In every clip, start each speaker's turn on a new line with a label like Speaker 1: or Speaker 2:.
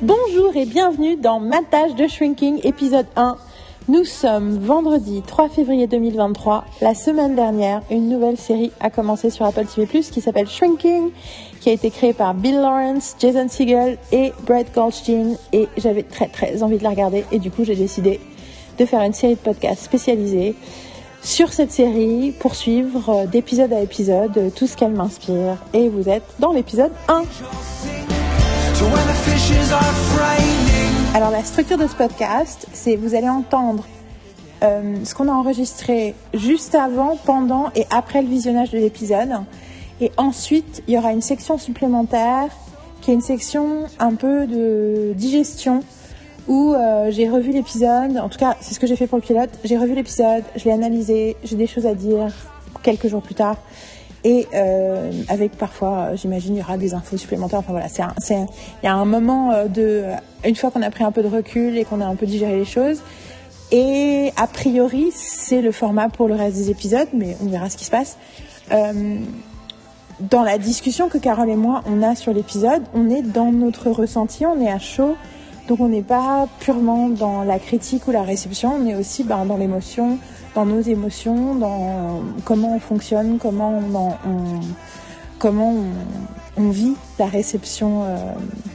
Speaker 1: Bonjour et bienvenue dans Ma tâche de Shrinking épisode 1. Nous sommes vendredi 3 février 2023. La semaine dernière, une nouvelle série a commencé sur Apple TV+, qui s'appelle Shrinking, qui a été créée par Bill Lawrence, Jason Segel et Brett Goldstein. Et j'avais très très envie de la regarder et du coup j'ai décidé de faire une série de podcasts spécialisés sur cette série pour suivre euh, d'épisode à épisode euh, tout ce qu'elle m'inspire. Et vous êtes dans l'épisode 1.
Speaker 2: to when the fishes are frightening.
Speaker 1: Alors la structure de ce podcast, c'est vous allez entendre euh, ce qu'on a enregistré juste avant, pendant et après le visionnage de l'épisode. Et ensuite, il y aura une section supplémentaire qui est une section un peu de digestion où euh, j'ai revu l'épisode. En tout cas, c'est ce que j'ai fait pour le pilote. J'ai revu l'épisode, je l'ai analysé, j'ai des choses à dire quelques jours plus tard. Et euh, avec parfois, euh, j'imagine, il y aura des infos supplémentaires. Enfin voilà, c'est un- il y a un moment euh, de, une fois qu'on a pris un peu de recul et qu'on a un peu digéré les choses. Et a priori, c'est le format pour le reste des épisodes, mais on verra ce qui se passe. Euh, dans la discussion que Carole et moi on a sur l'épisode, on est dans notre ressenti, on est à chaud, donc on n'est pas purement dans la critique ou la réception, on est aussi ben, dans l'émotion, dans nos émotions, dans comment on fonctionne, comment on, vit la réception euh,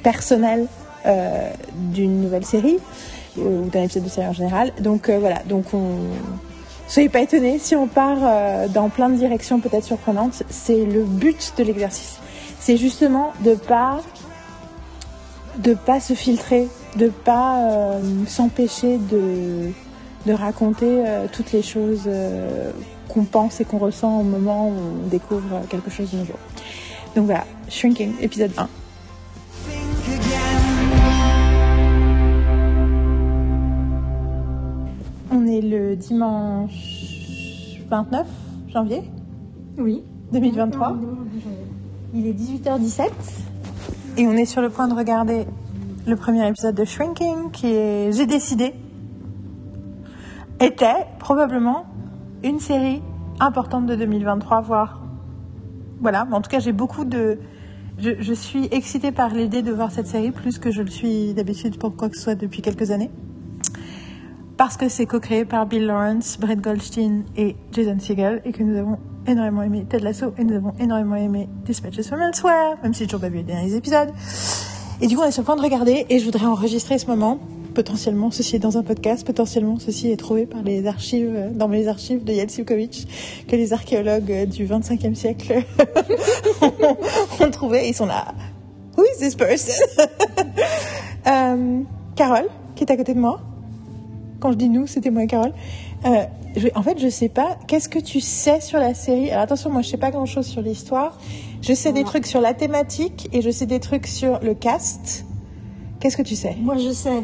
Speaker 1: personnelle euh, d'une nouvelle série euh, ou d'un épisode de série en général. Donc voilà, donc on Soyez pas étonnés si on part dans plein de directions peut-être surprenantes. C'est le but de l'exercice. C'est justement de pas de pas se filtrer, de pas euh, s'empêcher de de raconter euh, toutes les choses euh, qu'on pense et qu'on ressent au moment où on découvre quelque chose de nouveau. Donc voilà, Shrinking, épisode 1.
Speaker 2: Think again.
Speaker 1: On est le dimanche 29 janvier
Speaker 3: Oui.
Speaker 1: 2023. Il est 18h17 et on est sur le point de regarder le premier épisode de Shrinking qui est, j'ai décidé, était probablement une série importante de 2023, voire voilà. Mais en tout cas, j'ai beaucoup de, je, je suis excitée par l'idée de voir cette série plus que je le suis d'habitude pour quoi que ce soit depuis quelques années. Parce que c'est co-créé par Bill Lawrence, Brett Goldstein et Jason Segel et que nous avons énormément aimé Ted Lasso et nous avons énormément aimé Dispatches from Elsewhere, même si j'ai toujours pas vu les derniers épisodes. Et du coup, on est sur le point de regarder et je voudrais enregistrer ce moment. Potentiellement, ceci est dans un podcast. Potentiellement, ceci est trouvé par les archives, euh, dans les archives de Yael Sivkovic, que les archéologues euh, du 25e siècle ont, ont trouvé. Ils sont là. Who is this person? Euh, Carole, qui est à côté de moi. Quand je dis nous, c'était moi et Carole. Euh, je- en fait, je sais pas. Qu'est-ce que tu sais sur la série? Alors attention, moi, je sais pas grand-chose sur l'histoire. Je sais des trucs sur la thématique et je sais des trucs sur le cast. Qu'est-ce que tu sais?
Speaker 3: Moi, je sais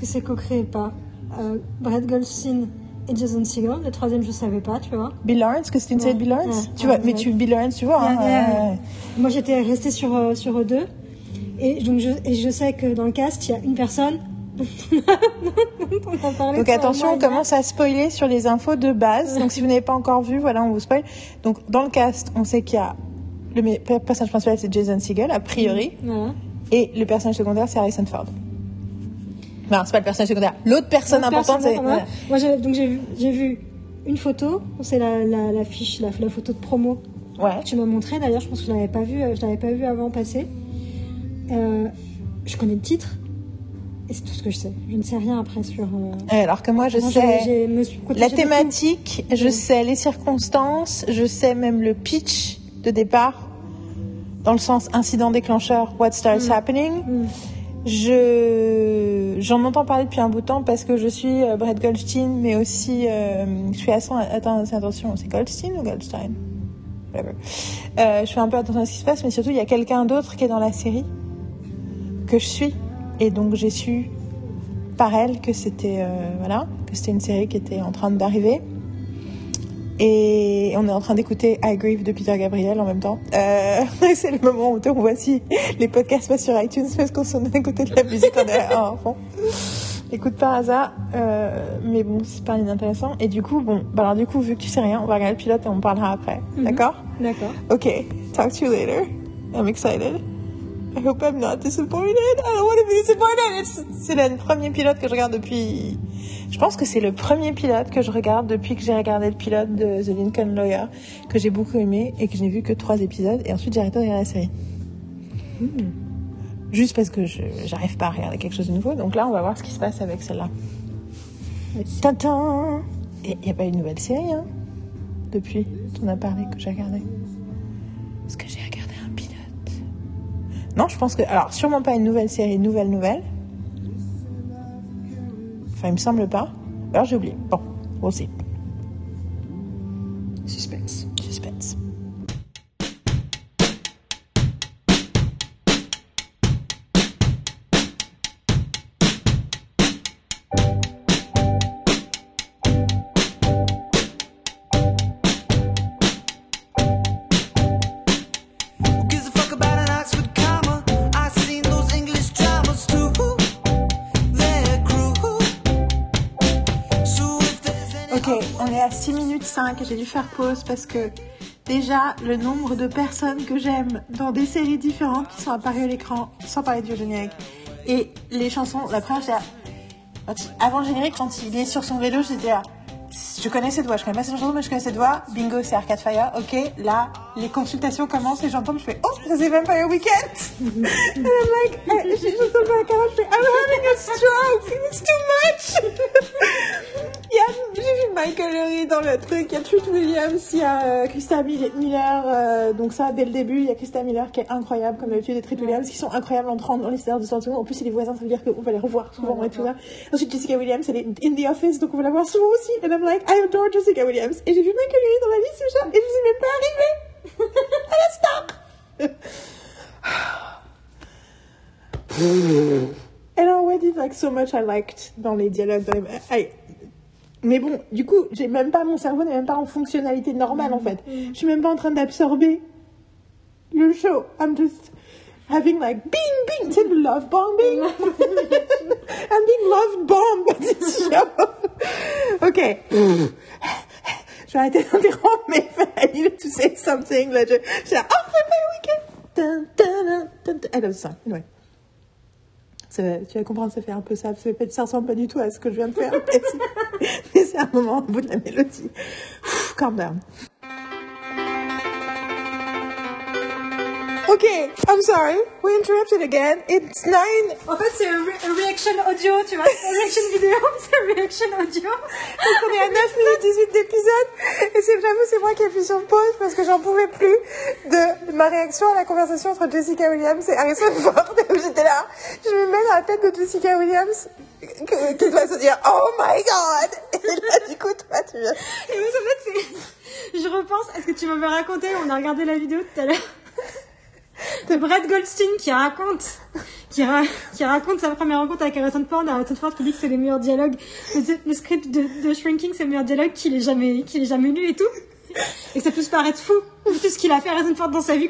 Speaker 3: que c'est co-créé par euh, Brett Goldstein et Jason Segel. Le troisième, je savais pas, tu vois.
Speaker 1: Bill Lawrence, que c'était une série de Bill Lawrence?
Speaker 3: Ouais,
Speaker 1: Tu
Speaker 3: ouais,
Speaker 1: vois, mais
Speaker 3: ouais.
Speaker 1: tu Bill Lawrence, tu vois. hein,
Speaker 3: ouais. Moi, j'étais restée sur, euh, sur eux deux. Et donc, je, et je sais que dans le cast, il y a une personne.
Speaker 1: Donc attention, on commence à spoiler sur les infos de base. Donc si vous n'avez pas encore vu, voilà, on vous spoil. Donc dans le cast, on sait qu'il y a le personnage principal, c'est Jason Segel, a priori.
Speaker 3: Voilà.
Speaker 1: Et le personnage secondaire, c'est Harrison Ford. Non, c'est pas le personnage secondaire. L'autre personne importante, c'est.
Speaker 3: voilà. Moi, j'ai, donc, j'ai vu, j'ai vu une photo. C'est la, la, la fiche, la, la photo de promo
Speaker 1: Ouais.
Speaker 3: que tu m'as montré. D'ailleurs, je pense que je l'avais pas vu, euh, je l'avais pas vu avant passer. Euh, je connais le titre. Et c'est tout ce que je sais. Je ne sais rien après sur. euh,
Speaker 1: Alors que moi, je sais
Speaker 3: me suis-
Speaker 1: la thématique, je sais les circonstances, je sais même le pitch de départ, dans le sens incident déclencheur, what starts happening.
Speaker 3: tout. Mm.
Speaker 1: Je j'en entends parler depuis un bout de temps parce que je suis euh, Brett Goldstein, mais aussi euh, je fais attention. Attends, attention, c'est Goldstein ou Goldstein? Whatever. Euh, je fais un peu attention à ce qui se passe, mais surtout il y a quelqu'un d'autre qui est dans la série que je suis, et donc j'ai su par elle que c'était euh, voilà que c'était une série qui était en train d'arriver. Et on est en train d'écouter I Grieve de Peter Gabriel en même temps. Euh, c'est le moment où on voit si les podcasts passent sur iTunes parce qu'on s'en a écouté de la musique en fond. Écoute par hasard, euh, mais bon, c'est pas inintéressant. Et du coup, bon, bah alors du coup, vu que tu sais rien, on va regarder le pilote et on parlera après.
Speaker 3: Mhm.
Speaker 1: D'accord?
Speaker 3: D'accord.
Speaker 1: Ok, talk to you later. I'm excited. I hope I'm not disappointed. I don't want to be disappointed. C'est le premier pilote que je regarde depuis. Je pense que c'est le premier pilote que je regarde depuis que j'ai regardé le pilote de The Lincoln Lawyer, que j'ai beaucoup aimé et que je n'ai vu que trois épisodes. Et ensuite, j'ai arrêté de regarder la série. Juste parce que je j'arrive pas à regarder quelque chose de nouveau. Donc là, on va voir ce qui se passe avec celle-là. Tintin Et il n'y a pas eu de nouvelle série, hein Depuis, on a parlé que j'ai regardé. Est-ce que j'ai Non, je pense que. Alors, sûrement pas une nouvelle série, une nouvelle nouvelle. Enfin, il me semble pas. Alors, j'ai oublié. Bon, see.
Speaker 3: Suspense.
Speaker 1: Suspense. 5 et j'ai dû faire pause parce que déjà le nombre de personnes que j'aime dans des séries différentes qui sont apparues à l'écran, sans parler du générique, et les chansons, la première j'étais avant le générique, quand il est sur son vélo, j'étais là, je connais cette voix, je connais pas cette chanson, mais je connais cette voix, bingo, c'est Arcade Fire, ok, là, les consultations commencent et j'entends, je fais, oh, ça c'est Vampire Weekend! And I'm like, eh, j'ai juste entendu la carotte, je fais, I'm having a stroke, it's too much! Il y a, j'ai vu Michael Lurie dans le truc, il y a Truth Williams, il y a euh, Krista Mil- Miller, euh, donc ça dès le début, il y a Krista Miller qui est incroyable comme d'habitude et Truth Williams qui sont incroyables en 30 dans les heures de 30 secondes. En plus, c'est les voisins, ça veut dire qu'on va les revoir souvent et tout ça. Ensuite, Jessica Williams, elle est in the office, donc on va la voir souvent aussi. And I'm like, I adore Jessica Williams. Et j'ai vu Michael Lurie dans la liste, ce chat, et je suis même pas arrivée. Elle a stop. And I already like so much I liked dans les dialogues. Dans les... I- mais bon, du coup, j'ai même pas mon cerveau n'est même pas en fonctionnalité normale en fait. Je suis même pas en train d'absorber le show. I'm just having like bing bing, tu sais, le love bombing. I'm being love bombed by this show. ok. je vais arrêter d'interrompre, mais I needed to say something. Là, je, oh, c'est le week-end. I love ça. Anyway. Tu vas comprendre, ça fait un peu ça. Ça, fait ressemble pas du tout à ce que je viens de faire. mais c'est- un moment au bout de la mélodie. Calm down. Ok, I'm sorry. We interrupted again. It's nine.
Speaker 3: En fait, c'est un, re- un reaction audio, tu vois. C'est un reaction vidéo, c'est un reaction audio.
Speaker 1: Donc on est à 9 minutes 18 d'épisode. Et c'est j'avoue, c'est moi qui ai appuyé sur pause parce que j'en pouvais plus de ma réaction à la conversation entre Jessica Williams et Harrison Ford. J'étais là, je me mets dans la tête de Jessica Williams qui doit se dire Oh my god! Et là, du coup, toi, tu viens.
Speaker 3: Et oui, en fait, c'est... Je repense à ce que tu m'avais raconté, on a regardé la vidéo tout à l'heure. De Brett Goldstein qui raconte, qui, ra- qui raconte sa première rencontre avec Harrison Ford. Harrison Ford qui dit que c'est les meilleurs dialogues. Le, le script de, de Shrinking, c'est le meilleur dialogue qu'il ait jamais, qu'il ait jamais lu et tout. Et que ça peut se paraître fou, tout ce qu'il a fait Harrison Ford dans sa vie,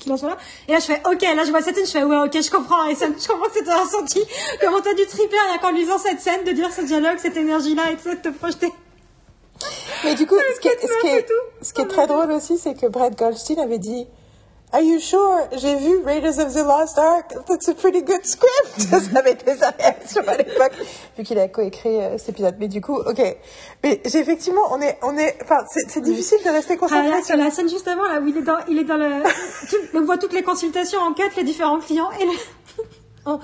Speaker 3: qu'il en soit là. Et là, je fais, ok, là, je vois cette scène, je fais, ouais, ok, je comprends, Harrison, je comprends ce que t'as ressenti. Comment t'as dû triper rien qu'en lisant cette scène, de dire ce dialogue, cette énergie-là et tout ça, de te projeter.
Speaker 1: Mais du coup, ce qui est, ce qui
Speaker 3: meufs et
Speaker 1: est, ce qui est très drôle aussi, c'est que Brett Goldstein avait dit Are you sure? J'ai vu Raiders of the Lost Ark. That's a pretty good script. Ça avait été sa réaction à l'époque, vu qu'il a coécrit euh, cet épisode. Mais du coup, ok. Mais j'ai effectivement, on est, on est, enfin, c'est difficile de rester
Speaker 3: Ah,
Speaker 1: concentré
Speaker 3: là,
Speaker 1: sur
Speaker 3: la scène juste avant, là, où il est dans, il est dans le, tout- on voit toutes les consultations en quatre, les différents clients, et le, oh.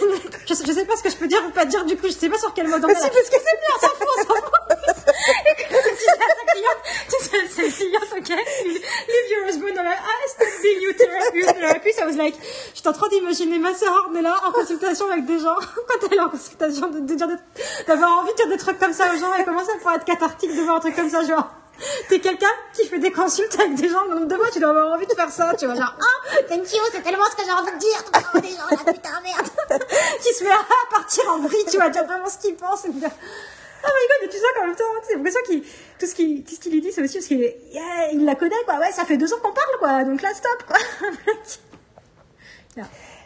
Speaker 3: je, sais, je sais pas ce que je peux dire ou pas dire, du coup, je sais pas sur quel mode on est
Speaker 1: si, parce que c'est bien,
Speaker 3: on s'en fout, on s'en fout. C'est le client, ok, leave your husband, on a, ah, stop being you therapy, therapy, so I was like, j'étais en train d'imaginer ma sœur, là, en consultation avec des gens, quand elle est en consultation, de, de dire des- d'avoir envie de dire des trucs comme ça aux gens, et comment ça pourrait être cathartique de voir un truc comme ça, genre, T'es quelqu'un qui fait des consultes avec des gens, le nombre de fois tu dois avoir envie de faire ça, tu vois, genre, ah, thank you, c'est tellement ce que j'ai envie de dire, tout le temps, des gens là, putain, merde. qui se met à partir en vrille, tu vois, dire vraiment ce qu'il pense, et dire, oh my god, mais tu sais qu'en même temps, c'est l'impression qu'il, tout ce qu'il, tout ce qu'il lui dit, c'est aussi parce qu'il yeah, il la connaît, quoi, ouais, ça fait deux ans qu'on parle, quoi, donc là, stop, quoi.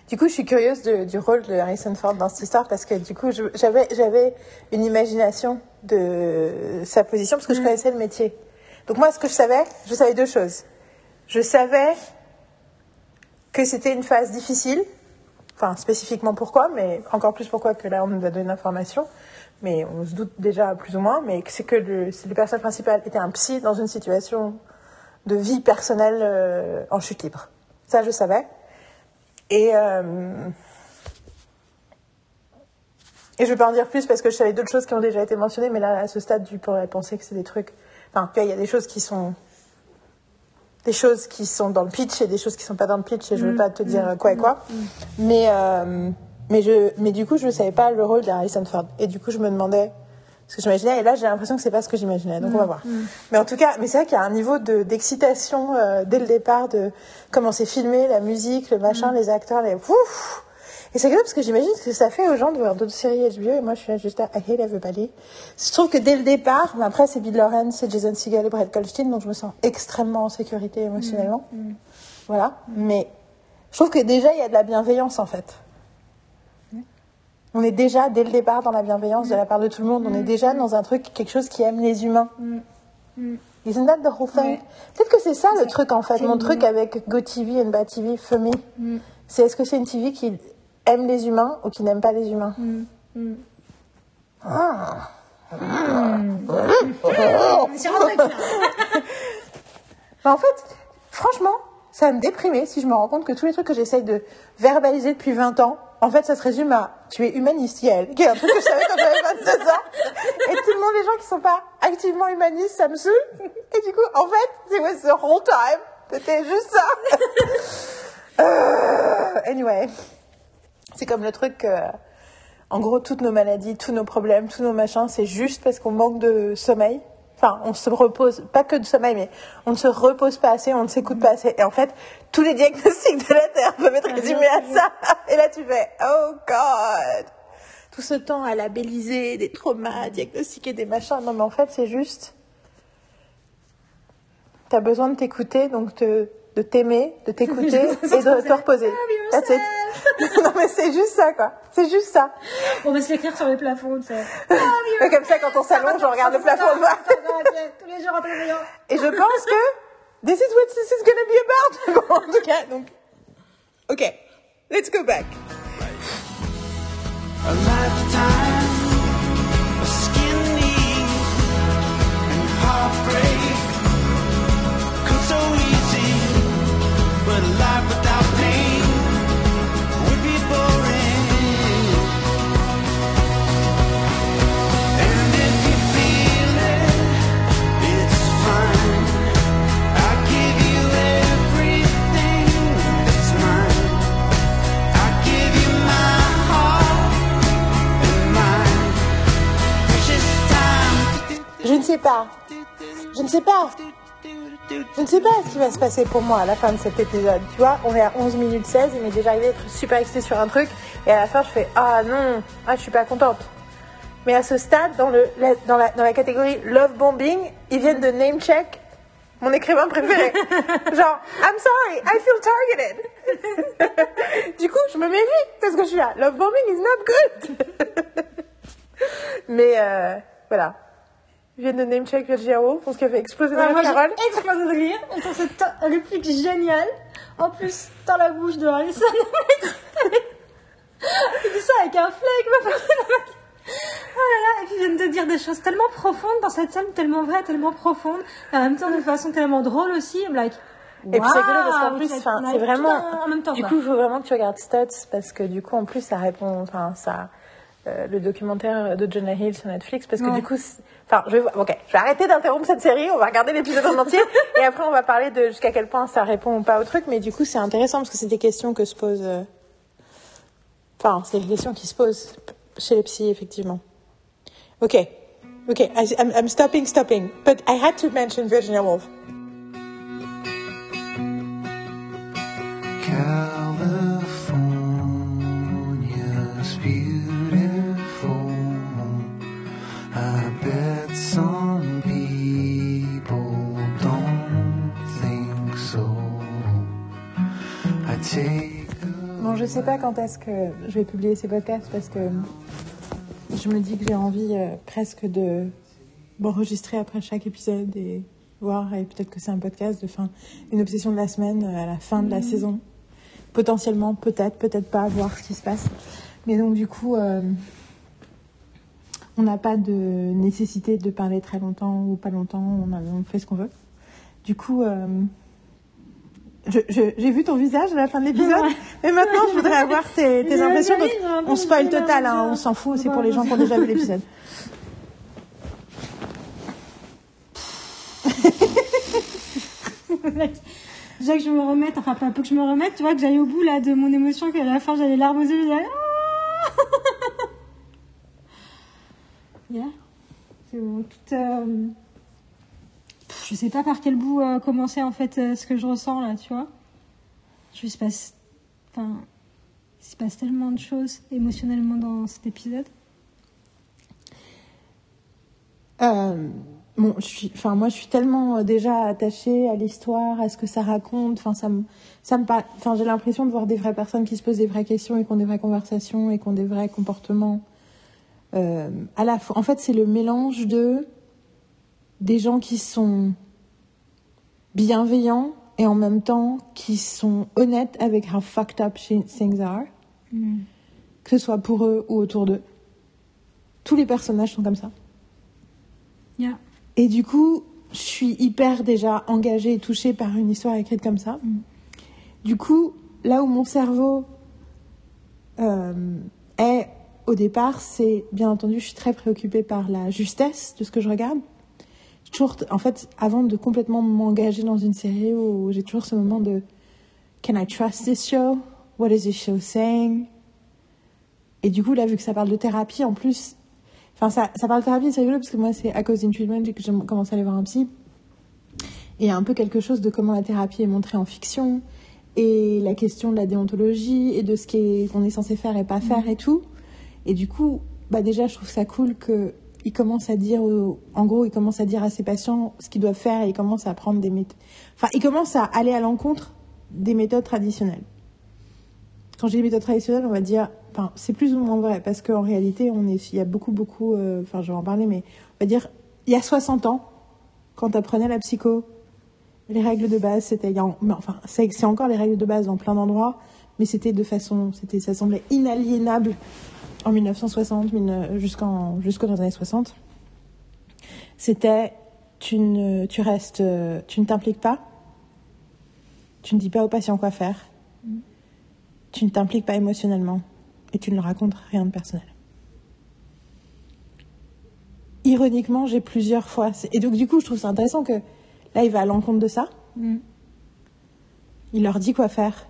Speaker 1: Du coup, je suis curieuse de- du rôle de Harrison Ford dans cette histoire parce que du coup, j'avais j'avais une imagination de sa position parce que je connaissais le métier. Donc moi, ce que je savais, je savais deux choses. Je savais que c'était une phase difficile. Enfin, spécifiquement pourquoi, mais encore plus pourquoi que là, on nous a donné l'information. Mais on se doute déjà plus ou moins, mais c'est que le, le personnage principal était un psy dans une situation de vie personnelle euh, en chute libre. Ça, je savais. Et, euh, et je vais pas en dire plus parce que je savais d'autres choses qui ont déjà été mentionnées, mais là, à ce stade, tu pourrais penser que c'est des trucs. Enfin, il y a des choses qui sont. Des choses qui sont dans le pitch et des choses qui sont pas dans le pitch, et je veux pas te dire quoi et quoi. Mais, euh, mais, je, mais du coup, je ne savais pas le rôle d'Harrison Ford. Et du coup, je me demandais ce que j'imaginais. Et là, j'ai l'impression que c'est pas ce que j'imaginais. Donc, on va voir. Mais en tout cas, mais c'est vrai qu'il y a un niveau de- d'excitation euh, dès le départ de comment c'est filmé, la musique, le machin, les acteurs, les. Ouf et c'est grave parce que j'imagine ce que ça fait aux gens de voir d'autres séries HBO et moi je suis là juste à I hate everybody. Je trouve que dès le départ, mais après c'est Bill Lawrence, c'est Jason Segel et Brett Goldstein, donc je me sens extrêmement en sécurité émotionnellement. Voilà. Mais je trouve que déjà il y a de la bienveillance en fait. On est déjà dès le départ dans la bienveillance de la part de tout le monde. On est déjà dans un truc, quelque chose qui aime les humains. Isn't that the whole thing?
Speaker 3: Ouais.
Speaker 1: Peut-être que c'est ça le truc en fait. Mon truc avec GoTV et Bad TV, for me, c'est est-ce que c'est une TV qui aime les humains ou qui n'aime pas les humains?
Speaker 3: Ça.
Speaker 1: Mais en fait, franchement, ça va me déprimer si je me rends compte que tous les trucs que j'essaye de verbaliser depuis 20 ans, en fait, ça se résume à tu es humaniste, Yael, qui est un truc que je savais quand j'avais 22 ans. Et tout le monde, les gens qui sont pas activement humanistes, ça me saoule. Et du coup, en fait, it was the whole time. C'était juste ça. Euh, anyway. C'est comme le truc que, en gros, toutes nos maladies, tous nos problèmes, tous nos machins, c'est juste parce qu'on manque de sommeil. Enfin, on se repose, pas que de sommeil, mais on ne se repose pas assez, on ne s'écoute pas assez. Et en fait, tous les diagnostics de la Terre peuvent être résumés à ça. Et là, tu fais, oh God! Tout ce temps à labelliser des traumas, à diagnostiquer des machins. Non, mais en fait, c'est juste. T'as besoin de t'écouter, donc te- de t'aimer, de t'écouter et de te reposer. That's it. non, mais c'est juste ça, quoi. C'est juste ça.
Speaker 3: On va se l'écrire sur les plafonds, tu sais.
Speaker 1: Et comme ça, quand on s'allonge, on regarde le plafond, le.
Speaker 3: Tous les jours en réveillant.
Speaker 1: Et je pense que this is what this is gonna be about. En tout cas, donc. Ok, let's go back.
Speaker 2: A lifetime of skin and heartbreak
Speaker 1: sais pas. Je ne sais pas. Je ne sais pas ce qui va se passer pour moi à la fin de cet épisode. Tu vois, on est à 11 minutes 16, il m'est déjà arrivé d'être super excitée sur un truc, et à la fin, je fais Ah non, ah, je suis pas contente. Mais à ce stade, dans, le, la- dans, la, dans la catégorie Love Bombing, ils viennent de name check mon écrivain préféré. Genre, I'm sorry, I feel targeted. du coup, je me méfie parce que je suis là. Love Bombing is not good. Mais euh, voilà. Viennent de name check Virginia Woolf, on se fait exploser dans
Speaker 3: Ouais,
Speaker 1: la
Speaker 3: moi,
Speaker 1: parole.
Speaker 3: j'ai explosé de rire. On trouve cette réplique géniale. En plus, dans la bouche de Harrison. Il dit ça avec un flag. ma femme. Oh là là, et puis il vient de dire des choses tellement profondes dans cette scène, tellement vraies, tellement profondes, et en même temps de façon tellement drôle aussi. Like,
Speaker 1: Et puis c'est rigolo parce qu'en plus,
Speaker 3: c'est-
Speaker 1: vraiment.
Speaker 3: en- même temps,
Speaker 1: du coup, il faut vraiment que tu regardes Stutz parce que du coup, en plus, ça répond. Enfin, ça. Euh, le documentaire de Jonah Hill sur Netflix parce que
Speaker 3: Ouais.
Speaker 1: du coup enfin je vais voir- ok je vais arrêter d'interrompre cette série on va regarder l'épisode en entier et après on va parler de jusqu'à quel point ça répond ou pas au truc mais du coup c'est intéressant parce que c'est des questions que se posent euh, enfin c'est des questions qui se posent chez les psys effectivement. Ok. Ok I, I'm, I'm stopping stopping. But I had to mention Virginia Woolf sais pas quand est-ce que je vais publier ces podcasts parce que je me dis que j'ai envie euh, presque de m'enregistrer après chaque épisode et voir, et peut-être que c'est un podcast de fin, une obsession de la semaine euh, à la fin de la saison. potentiellement, peut-être, peut-être pas, voir ce qui se passe. Mais donc du coup, euh, on n'a pas de nécessité de parler très longtemps ou pas longtemps, on, a- on fait ce qu'on veut. Du coup, euh, j'ai vu ton visage à la fin de l'épisode, mais maintenant je voudrais avoir tes, impressions. donc
Speaker 3: un
Speaker 1: on spoil total, hein, on s'en fout, c'est pour les gens qui ont déjà vu l'épisode.
Speaker 3: Déjà que je me remette, enfin pas peu que je me remette, tu vois, que j'aille au bout là de mon émotion, qu'à la fin j'avais les larmes aux yeux, j'allais. Ah Yeah. C'est bon, euh, Je sais pas par quel bout euh, commencer en fait euh, ce que je ressens là, tu vois. Je passe. Enfin. Il se passe tellement de choses émotionnellement dans cet épisode.
Speaker 1: Euh, bon, enfin moi je suis tellement déjà attachée à l'histoire, à ce que ça raconte. Enfin ça ça me, enfin j'ai l'impression de voir des vraies personnes qui se posent des vraies questions et qui ont des vraies conversations et qui ont des vrais comportements. À la en fait c'est le mélange de des gens qui sont bienveillants et en même temps qui sont honnêtes avec how fucked up things are, que ce soit pour eux ou autour d'eux. Tous les personnages sont comme ça.
Speaker 3: Yeah.
Speaker 1: Et du coup, je suis hyper déjà engagée et touchée par une histoire écrite comme ça.
Speaker 3: Mm.
Speaker 1: Du coup, là où mon cerveau euh, est au départ, c'est bien entendu, je suis très préoccupée par la justesse de ce que je regarde. Toujours, en fait, avant de complètement m'engager dans une série où j'ai toujours ce moment de Can I trust this show? What is this show saying? Et du coup, là, vu que ça parle de thérapie, en plus, Enfin, ça, parle de thérapie, c'est rigolo parce que moi, c'est à cause d'une treatment que j'ai commencé à aller voir un psy. Et un peu quelque chose de comment la thérapie est montrée en fiction et la question de la déontologie et de ce qui est- qu'on est censé faire et pas faire et tout. Et du coup, bah déjà, je trouve ça cool que il commence à dire, en gros, il commence à dire à ses patients ce qu'ils doivent faire et il commence à prendre des méthodes. Enfin, il commence à aller à l'encontre des méthodes traditionnelles. Quand j'ai dis méthodes traditionnelles, on va dire, enfin, c'est plus ou moins vrai parce qu'en réalité, on est, il y a beaucoup, beaucoup, euh, enfin, je vais en parler, mais on va dire, il y a 60 ans, quand tu apprenais la psycho, les règles de base, c'était, il y a en- mais enfin, c'est encore les règles de base dans plein d'endroits, mais c'était de façon, c'était, ça semblait inaliénable en 1960, mille- jusqu'en, jusqu'aux années 60. C'était, tu ne, tu restes, tu ne t'impliques pas, tu ne dis pas aux patients quoi faire, tu ne t'impliques pas émotionnellement et tu ne leur racontes rien de personnel. Ironiquement, j'ai plusieurs fois. Et donc, du coup, je trouve ça intéressant que là, il va à l'encontre de ça.
Speaker 3: Mm.
Speaker 1: Il leur dit quoi faire.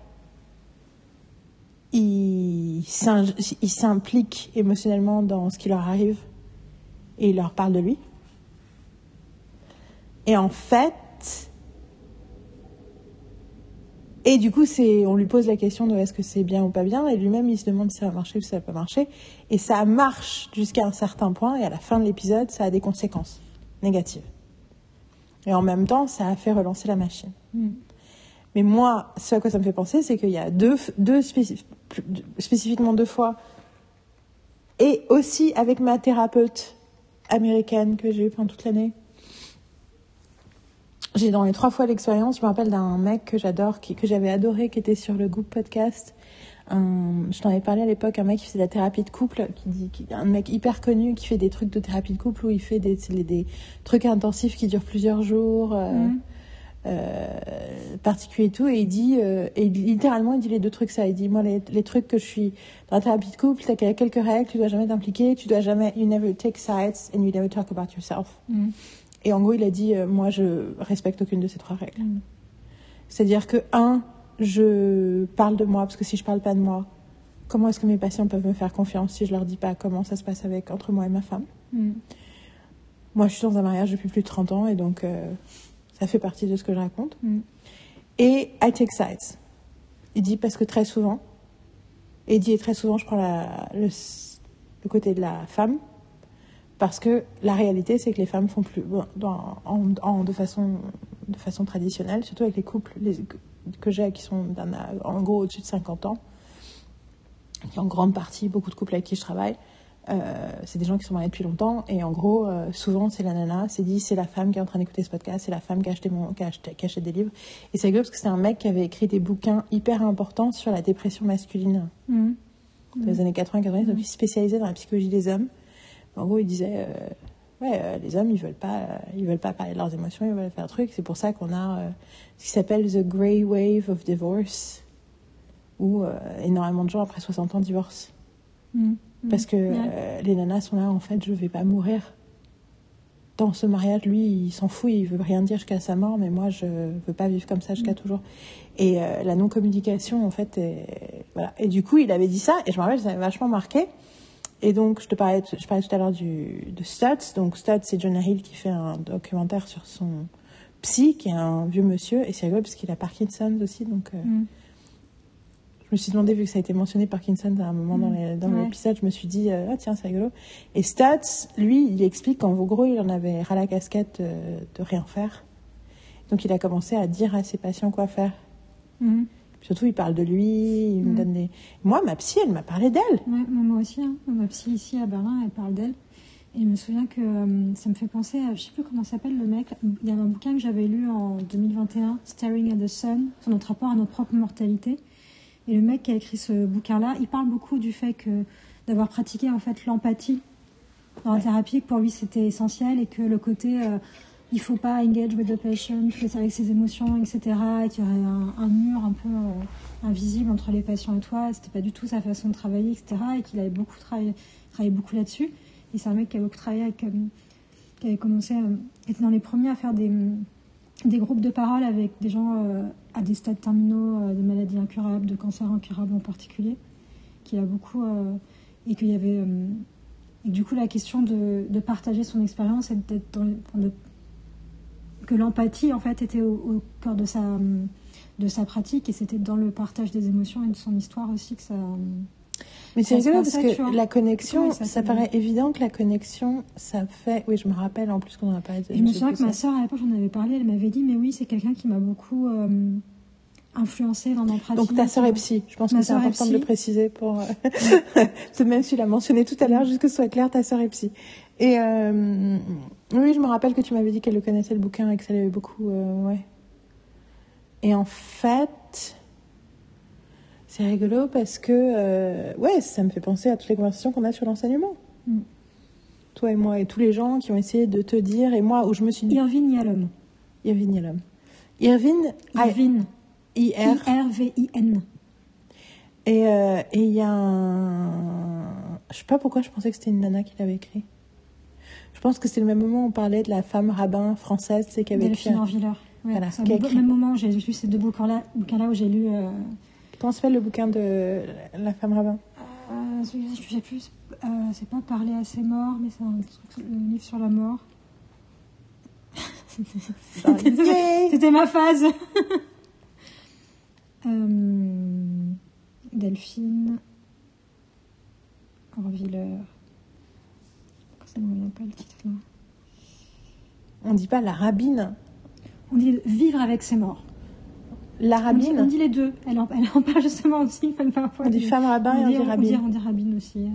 Speaker 1: Il s'implique émotionnellement dans ce qui leur arrive et il leur parle de lui. Et en fait, et du coup, c'est, on lui pose la question de est-ce que c'est bien ou pas bien, et lui-même il se demande si ça va marcher ou si ça va pas marcher. Et ça marche jusqu'à un certain point, et à la fin de l'épisode, ça a des conséquences négatives. Et en même temps, ça a fait relancer la machine.
Speaker 3: Mm.
Speaker 1: Mais moi, ce à quoi ça me fait penser, c'est qu'il y a deux, deux spécifiquement deux fois, et aussi avec ma thérapeute américaine que j'ai eu pendant toute l'année. J'ai dans les trois fois l'expérience, je me rappelle d'un mec que j'adore, que j'avais adoré, qui était sur le Goop Podcast. Je t'en avais parlé à l'époque, un mec qui faisait de la thérapie de couple, qui dit, un mec hyper connu qui fait des trucs de thérapie de couple où il fait des, des, trucs intensifs qui durent plusieurs jours. euh,
Speaker 3: Mhm.
Speaker 1: Euh, particulier et tout, et il dit, euh, et littéralement, il dit les deux trucs ça. Il dit, moi, les, les trucs que je suis dans la thérapie de couple, t'as quelques règles, tu dois jamais t'impliquer, tu dois jamais, you never take sides and you never talk about yourself.
Speaker 3: Mm.
Speaker 1: Et en gros, il a dit, euh, moi, je respecte aucune de ces trois règles.
Speaker 3: Mm.
Speaker 1: C'est-à-dire que, un, je parle de moi, parce que si je parle pas de moi, comment est-ce que mes patients peuvent me faire confiance si je leur dis pas comment ça se passe avec, entre moi et ma femme?
Speaker 3: Mm.
Speaker 1: Moi, je suis dans un mariage depuis plus de 30 ans, et donc, euh, ça fait partie de ce que je raconte.
Speaker 3: Mm.
Speaker 1: Et I take sides. Il dit parce que très souvent, et il dit très souvent, je prends la, le, le côté de la femme, parce que la réalité, c'est que les femmes font plus, dans- en, en- de, façon, de façon traditionnelle, surtout avec les couples les- que, j'ai qui sont en gros au-dessus de 50 ans, et en grande partie beaucoup de couples avec qui je travaille, Euh, c'est des gens qui sont mariés depuis longtemps et en gros, euh, souvent c'est la nana, c'est dit c'est la femme qui est en train d'écouter ce podcast, c'est la femme qui a acheté mon, qui qui achète des livres. Et c'est rigolo parce que c'est un mec qui avait écrit des bouquins hyper importants sur la dépression masculine
Speaker 3: Mhm.
Speaker 1: dans les années 80-90, donc il se spécialisait dans la psychologie des hommes. En gros, il disait, euh, ouais, les hommes, ils veulent pas, ils veulent pas parler de leurs émotions, ils veulent faire un truc. C'est pour ça qu'on a ce qui s'appelle the grey wave of divorce, où énormément de gens après 60 ans divorcent. Parce que
Speaker 3: Ouais.
Speaker 1: euh, les nanas sont là, en fait, je vais pas mourir. Dans ce mariage, lui, il s'en fout, il veut rien dire jusqu'à sa mort, mais moi, je veux pas vivre comme ça jusqu'à
Speaker 3: Mm.
Speaker 1: toujours. Et euh, la non-communication, en fait, est- voilà. Et du coup, il avait dit ça, et je me rappelle, ça m'avait vachement marqué. Et donc, je te parlais, je parlais tout à l'heure du, de Stutz. Donc, Stutz, c'est Jonah Hill qui fait un documentaire sur son psy, qui est un vieux monsieur, et c'est rigolo parce qu'il a Parkinson aussi, donc... euh,
Speaker 3: Mhm.
Speaker 1: Je me suis demandé, vu que ça a été mentionné Parkinson à un moment dans
Speaker 3: Mm.
Speaker 1: dans
Speaker 3: Ouais.
Speaker 1: l'épisode, je me suis dit, euh, ah tiens, c'est rigolo. Et Stats, lui, il explique qu'en gros, il en avait ras la casquette euh, de rien faire. Donc il a commencé à dire à ses patients quoi faire.
Speaker 3: Mhm.
Speaker 1: Surtout, il parle de lui, il me
Speaker 3: Mm.
Speaker 1: donne des... Moi, ma psy, elle m'a parlé d'elle.
Speaker 3: Ouais, moi, moi aussi, hein. ma psy ici à Berlin, elle parle d'elle. Et je me souviens que euh, ça me fait penser à, je sais plus comment s'appelle le mec, il y a un bouquin que j'avais lu en 2021, Staring at the Sun, sur notre rapport à notre propre mortalité. Et le mec qui a écrit ce bouquin-là, il parle beaucoup du fait que d'avoir pratiqué en fait l'empathie dans la thérapie, que pour lui c'était essentiel et que le côté euh, il faut pas engage with the patient, avec ses émotions, etc. Et qu'il y aurait un, mur un peu euh, invisible entre les patients et toi. C'était pas du tout sa façon de travailler, etc. Et qu'il avait beaucoup travaillé, beaucoup là-dessus. Et c'est un mec qui a beaucoup travaillé euh, qui avait commencé, euh, qui était dans les premiers à faire des, des groupes de parole avec des gens euh, à des stades terminaux euh, de maladies incurables, de cancers incurables en particulier, qui a beaucoup euh, et qu'il y avait et du coup la question de, partager son expérience et que l'empathie en fait était au, au cœur de sa de sa pratique et c'était dans le partage des émotions et de son histoire aussi que ça
Speaker 1: Mais c'est rigolo parce que la connexion, ça paraît évident que la connexion, ça fait... Oui, je me rappelle en plus qu'on en a parlé.
Speaker 3: Et je me souviens que ma sœur, à l'époque, j'en avais parlé, elle m'avait dit, mais oui, c'est quelqu'un qui m'a beaucoup euh, influencé dans ma pratique.
Speaker 1: Donc ta sœur est psy, je pense
Speaker 3: Ma
Speaker 1: que c'est important de le préciser pour... euh, même si tu l'as mentionné tout à l'heure, juste que ce soit clair, ta sœur est psy. Et euh, oui, je me rappelle que tu m'avais dit qu'elle le connaissait le bouquin et que ça l'avait beaucoup... euh, ouais. Et en fait, c'est rigolo parce que... euh, ouais, ça me fait penser à toutes les conversations qu'on a sur l'enseignement.
Speaker 3: Mm.
Speaker 1: Toi et moi et tous les gens qui ont essayé de te dire, et moi où je me suis dit...
Speaker 3: Irvine Yalom.
Speaker 1: Irvine Yalom. Irvine, I-
Speaker 3: Irvine.
Speaker 1: I-R.
Speaker 3: I-R-V-I-N.
Speaker 1: Et euh, et il y a un. Je sais pas pourquoi je pensais que c'était une nana qui l'avait écrit. Je pense que c'est le même moment où on parlait de la femme rabbin française, c'est qui avait écrit.
Speaker 3: Delphine Orviller. Ouais,
Speaker 1: Voilà,
Speaker 3: c'est
Speaker 1: écrit.
Speaker 3: même moment où j'ai lu ces deux bouquins-là, bouquins-là où j'ai lu. Euh,
Speaker 1: Comment s'appelle le bouquin de la femme rabbin?
Speaker 3: Euh, celui-là, je sais plus. Euh, c'est pas Parler à ses morts, mais c'est un truc, le livre sur la mort. C'était ma phase. Euh, Delphine. Orviller. Ça ne me revient pas le titre là?
Speaker 1: On dit pas la rabbine.
Speaker 3: On dit vivre avec ses morts.
Speaker 1: La
Speaker 3: On dit, on
Speaker 1: rabbine.
Speaker 3: dit les deux. Elle en, elle en parle justement aussi. parfois.
Speaker 1: On dit femme rabbin et on dit rabbine.
Speaker 3: on dit rabbine aussi.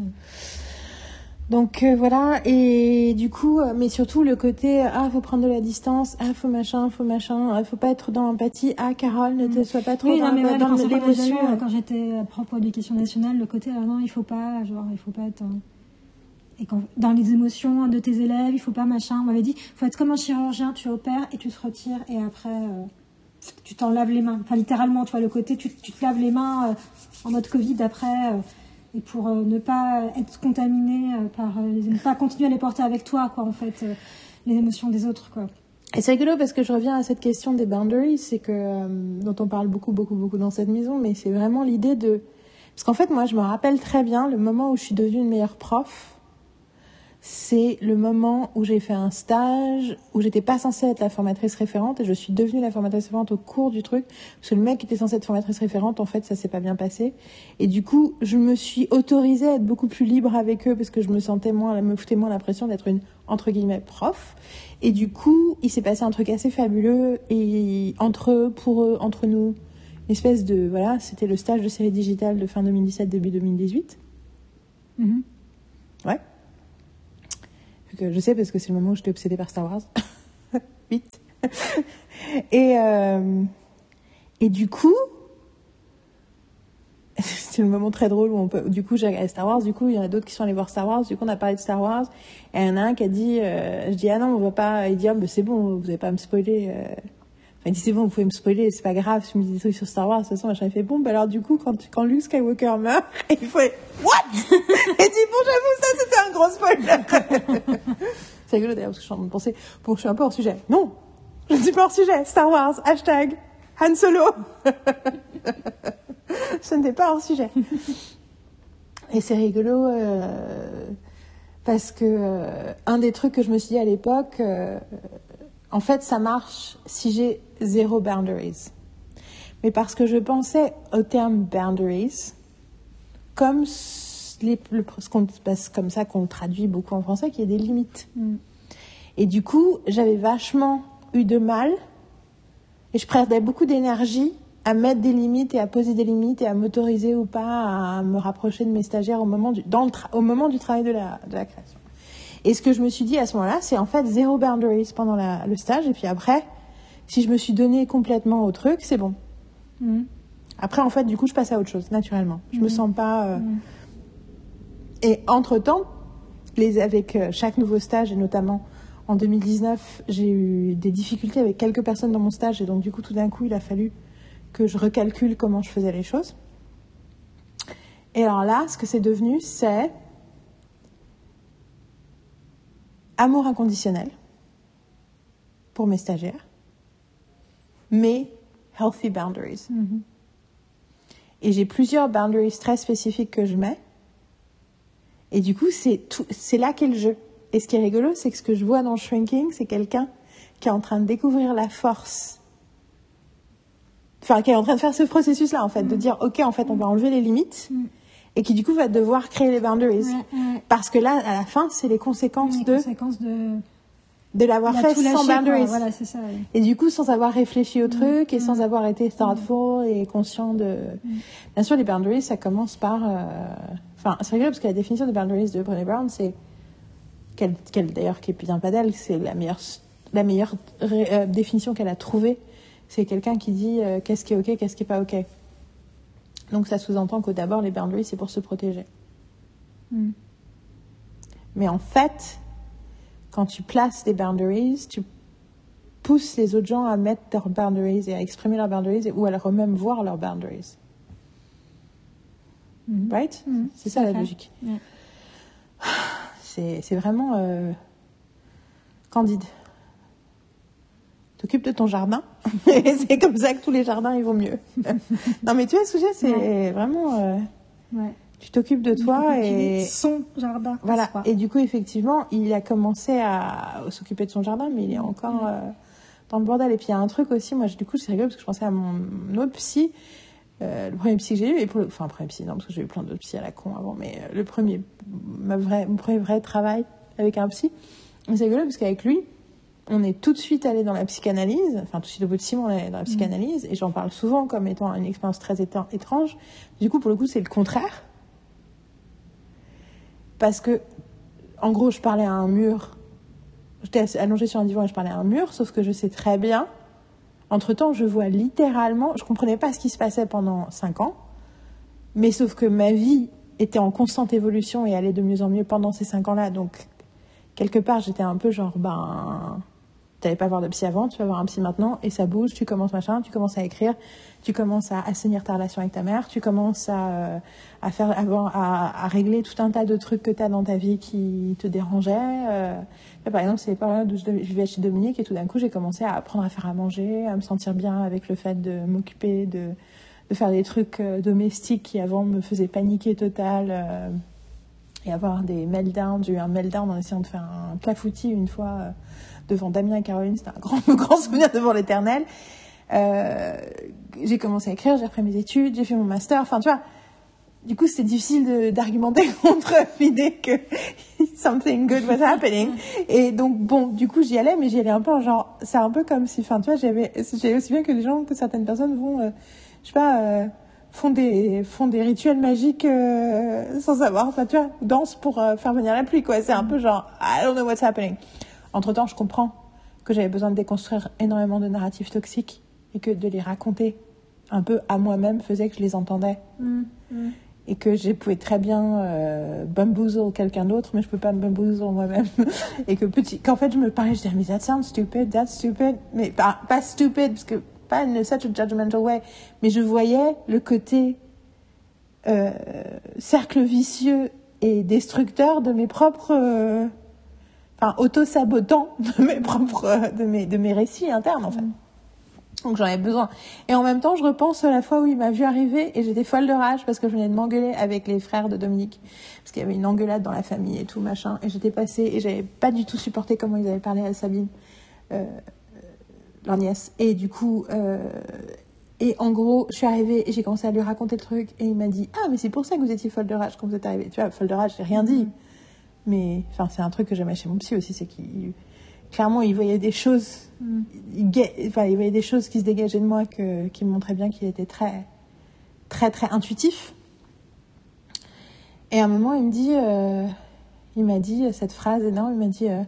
Speaker 1: Donc euh, voilà, et du coup, euh, mais surtout le côté ah faut prendre de la distance, ah faut machin, faut machin, ah, faut pas être dans l'empathie, ah Carole ne te sois pas trop
Speaker 3: Oui,
Speaker 1: dans,
Speaker 3: non, mais ouais,
Speaker 1: dans l'émotion.
Speaker 3: euh, quand j'étais euh, prof pour l'éducation nationale, le côté ah non, il faut pas, genre, il faut pas être. euh, Et quand, dans les émotions de tes élèves, il faut pas machin. On m'avait dit, faut être comme un chirurgien, tu opères et tu te retires et après euh, tu t'en laves les mains. Enfin, littéralement, tu vois, le côté, tu, tu te laves les mains euh, en mode Covid après. euh, et pour euh, ne pas être contaminé par ne pas continuer à les porter avec toi, quoi, en fait, les émotions des autres, quoi.
Speaker 1: Et c'est rigolo parce que je reviens à cette question des boundaries, c'est que dont on parle beaucoup, beaucoup, beaucoup dans cette maison, mais c'est vraiment l'idée de parce qu'en fait moi je me rappelle très bien le moment où je suis devenue une meilleure prof, c'est le moment où j'ai fait un stage où j'étais pas censée être la formatrice référente et je suis devenue la formatrice référente au cours du truc parce que le mec qui était censé être formatrice référente en fait ça s'est pas bien passé et du coup je me suis autorisée à être beaucoup plus libre avec eux parce que je me sentais moins me foutais moins l'impression d'être une entre guillemets prof et du coup il s'est passé un truc assez fabuleux et entre eux pour eux entre nous une espèce de voilà c'était le stage de série digitale de fin 2017 début 2018
Speaker 3: Mhm.
Speaker 1: Ouais. Je sais parce que c'est le moment où j'étais obsédée par Star Wars. Vite. et, euh, et du coup, c'est le moment très drôle où on peut, du coup, j'ai Star Wars, du coup, il y en a d'autres qui sont allés voir Star Wars, du coup, on a parlé de Star Wars, et il y en a un qui a dit, euh, je dis, ah non, on va pas, il dit, ah, bah, c'est bon, vous n'allez pas à me spoiler, euh. Il dit, c'est bon, vous pouvez me spoiler, c'est pas grave, vous me dites des trucs sur Star Wars, de toute façon, machin, il fait, bon, bah alors, du coup, quand, quand Luke Skywalker meurt, il fait, what? Et dit, bon, j'avoue, ça, c'était un gros spoiler. c'est rigolo d'ailleurs, parce que je suis en train de penser, bon, je suis un peu hors sujet. Non! Je ne suis pas hors sujet. Star Wars, hashtag, Han Solo. Ce n'était pas hors sujet. Et c'est rigolo euh, parce que euh, un des trucs que je me suis dit à l'époque, euh, en fait, ça marche si j'ai zéro boundaries. Mais parce que je pensais au terme boundaries comme s- les, le, ce que comme ça qu'on le traduit beaucoup en français, qu'il y a des limites. Et du coup, j'avais vachement eu de mal et je perdais beaucoup d'énergie à mettre des limites et à poser des limites et à m'autoriser ou pas à me rapprocher de mes stagiaires au moment du, dans le au moment du travail de la, de la création. Et ce que je me suis dit à ce moment-là, c'est en fait zéro boundaries pendant la- le stage. Et puis après, si je me suis donné complètement au truc, c'est bon.
Speaker 3: Mhm.
Speaker 1: Après, en fait, du coup, je passe à autre chose, naturellement. Je me sens pas. euh, Et entre-temps, les, avec euh, chaque nouveau stage, et notamment en 2019, j'ai eu des difficultés avec quelques personnes dans mon stage, et donc du coup, tout d'un coup, il a fallu que je recalcule comment je faisais les choses. Et alors là, ce que c'est devenu, c'est amour inconditionnel pour mes stagiaires, mais healthy boundaries. Et j'ai plusieurs boundaries très spécifiques que je mets. Et du coup, c'est tout, c'est là qu'est le jeu. Et ce qui est rigolo, c'est que ce que je vois dans Shrinking, c'est quelqu'un qui est en train de découvrir la force. Enfin, qui est en train de faire ce processus-là, en fait, de dire, OK, en fait, on va enlever les limites. Et qui, du coup, va devoir créer les boundaries.
Speaker 3: Ouais, ouais.
Speaker 1: Parce que là, à la fin, c'est les conséquences
Speaker 3: Les
Speaker 1: de,
Speaker 3: conséquences de.
Speaker 1: De l'avoir fait sans boundaries.
Speaker 3: Voilà, c'est ça. ouais.
Speaker 1: Et du coup, sans avoir réfléchi au truc et sans avoir été thoughtful et conscient de. Bien sûr, les boundaries, ça commence par. euh, Enfin, c'est rigolo parce que la définition de boundaries de Brené Brown, c'est. Qu'elle, qu'elle, d'ailleurs, qui est pas d'elle, c'est la meilleure, la meilleure ré- euh, définition qu'elle a trouvée. C'est quelqu'un qui dit euh, qu'est-ce qui est OK, qu'est-ce qui est pas OK. Donc ça sous-entend que d'abord, les boundaries, c'est pour se protéger.
Speaker 3: Mm.
Speaker 1: Mais en fait, quand tu places des boundaries, tu pousses les autres gens à mettre leurs boundaries et à exprimer leurs boundaries ou à leur même voir leurs boundaries.
Speaker 3: Mhm.
Speaker 1: Right?
Speaker 3: Mhm.
Speaker 1: C'est ça la
Speaker 3: fait.
Speaker 1: logique.
Speaker 3: Ouais.
Speaker 1: C'est c'est vraiment euh, candide. T'occupes de ton jardin et c'est comme ça que tous les jardins ils vont mieux. non mais tu vois ce que c'est vraiment euh,
Speaker 3: Ouais.
Speaker 1: Tu t'occupes de toi et
Speaker 3: Son jardin.
Speaker 1: Voilà.
Speaker 3: quoi.
Speaker 1: Et du coup, effectivement, il a commencé à s'occuper de son jardin, mais il est encore euh, dans le bordel. Et puis, il y a un truc aussi, moi, du coup, c'est rigolo parce que je pensais à mon autre psy, euh, le premier psy que j'ai eu, et pour le- enfin, premier psy, non, parce que j'ai eu plein d'autres psys à la con avant, mais euh, le premier, ma vraie, mon premier vrai travail avec un psy. C'est rigolo parce qu'avec lui, on est tout de suite allé dans la psychanalyse, enfin, tout de suite au bout de six mois, on est dans la psychanalyse, et j'en parle souvent comme étant une expérience très étrange. Du coup, pour le coup, c'est le contraire. Parce que, en gros, je parlais à un mur. J'étais allongée sur un divan et je parlais à un mur, sauf que je sais très bien. Entre temps, je vois littéralement, je comprenais pas ce qui se passait pendant cinq ans, mais sauf que ma vie était en constante évolution et allait de mieux en mieux pendant ces cinq ans-là. Donc, quelque part, j'étais un peu genre, ben, t'avais pas voir de psy avant, tu vas voir un psy maintenant, et ça bouge, tu commences machin, tu commences à écrire, tu commences à assainir ta relation avec ta mère, tu commences à, euh, à faire, avoir, à, à régler tout un tas de trucs que tu as dans ta vie qui te dérangeaient. euh. Par exemple, c'est les périodes où je vivais chez Dominique et tout d'un coup, j'ai commencé à apprendre à faire à manger, à me sentir bien avec le fait de m'occuper de, de faire des trucs euh, domestiques qui avant me faisaient paniquer total. euh, et avoir des meltdowns. J'ai eu un meltdown en essayant de faire un clafoutis une fois euh, devant Damien et Caroline. C'était un grand, grand souvenir devant l'éternel. Euh, j'ai commencé à écrire, j'ai repris mes études, j'ai fait mon master. Enfin, tu vois, du coup, c'était difficile d'argumenter contre l'idée que something good was happening. Et donc, bon, du coup, j'y allais, mais j'y allais un peu en genre, c'est un peu comme si, enfin, tu vois, j'avais, j'avais aussi bien que les gens, que certaines personnes vont, euh, je sais pas, euh, font des, font des rituels magiques euh, sans savoir, enfin tu vois, dansent pour euh, faire venir la pluie, quoi. C'est un peu genre, I don't know what's happening. Entre temps, je comprends que j'avais besoin de déconstruire énormément de narratifs toxiques et que de les raconter un peu à moi-même faisait que je les entendais.
Speaker 3: Mm, mm.
Speaker 1: Et que je pouvais très bien euh, bamboozle quelqu'un d'autre, mais je peux pas me bamboozle moi-même. et que petit, qu'en fait je me parlais, je disais, mais that sounds stupid, that's stupid. Mais pas, pas stupid, parce que pas in such a judgmental way. Mais je voyais le côté euh, cercle vicieux et destructeur de mes propres. euh, enfin, auto-sabotant de mes propres. euh, de, mes, de mes récits internes, en fait. Donc j'en avais besoin. Et en même temps, je repense à la fois où il m'a vu arriver et j'étais folle de rage parce que je venais de m'engueuler avec les frères de Dominique. Parce qu'il y avait une engueulade dans la famille et tout, machin. Et j'étais passée et j'avais pas du tout supporté comment ils avaient parlé à Sabine, euh, leur nièce. Et du coup, euh, et en gros, je suis arrivée et j'ai commencé à lui raconter le truc. Et il m'a dit Ah, mais c'est pour ça que vous étiez folle de rage quand vous êtes arrivée. Tu vois, folle de rage, j'ai rien dit. Mais enfin, c'est un truc que j'aimais chez mon psy aussi, c'est qu'il. Clairement, il voyait des choses il, enfin, il voyait des choses qui se dégageaient de moi que, qui me montraient bien qu'il était très, très, très intuitif. Et à un moment, il me dit, euh, il m'a dit cette phrase énorme, il m'a dit, euh,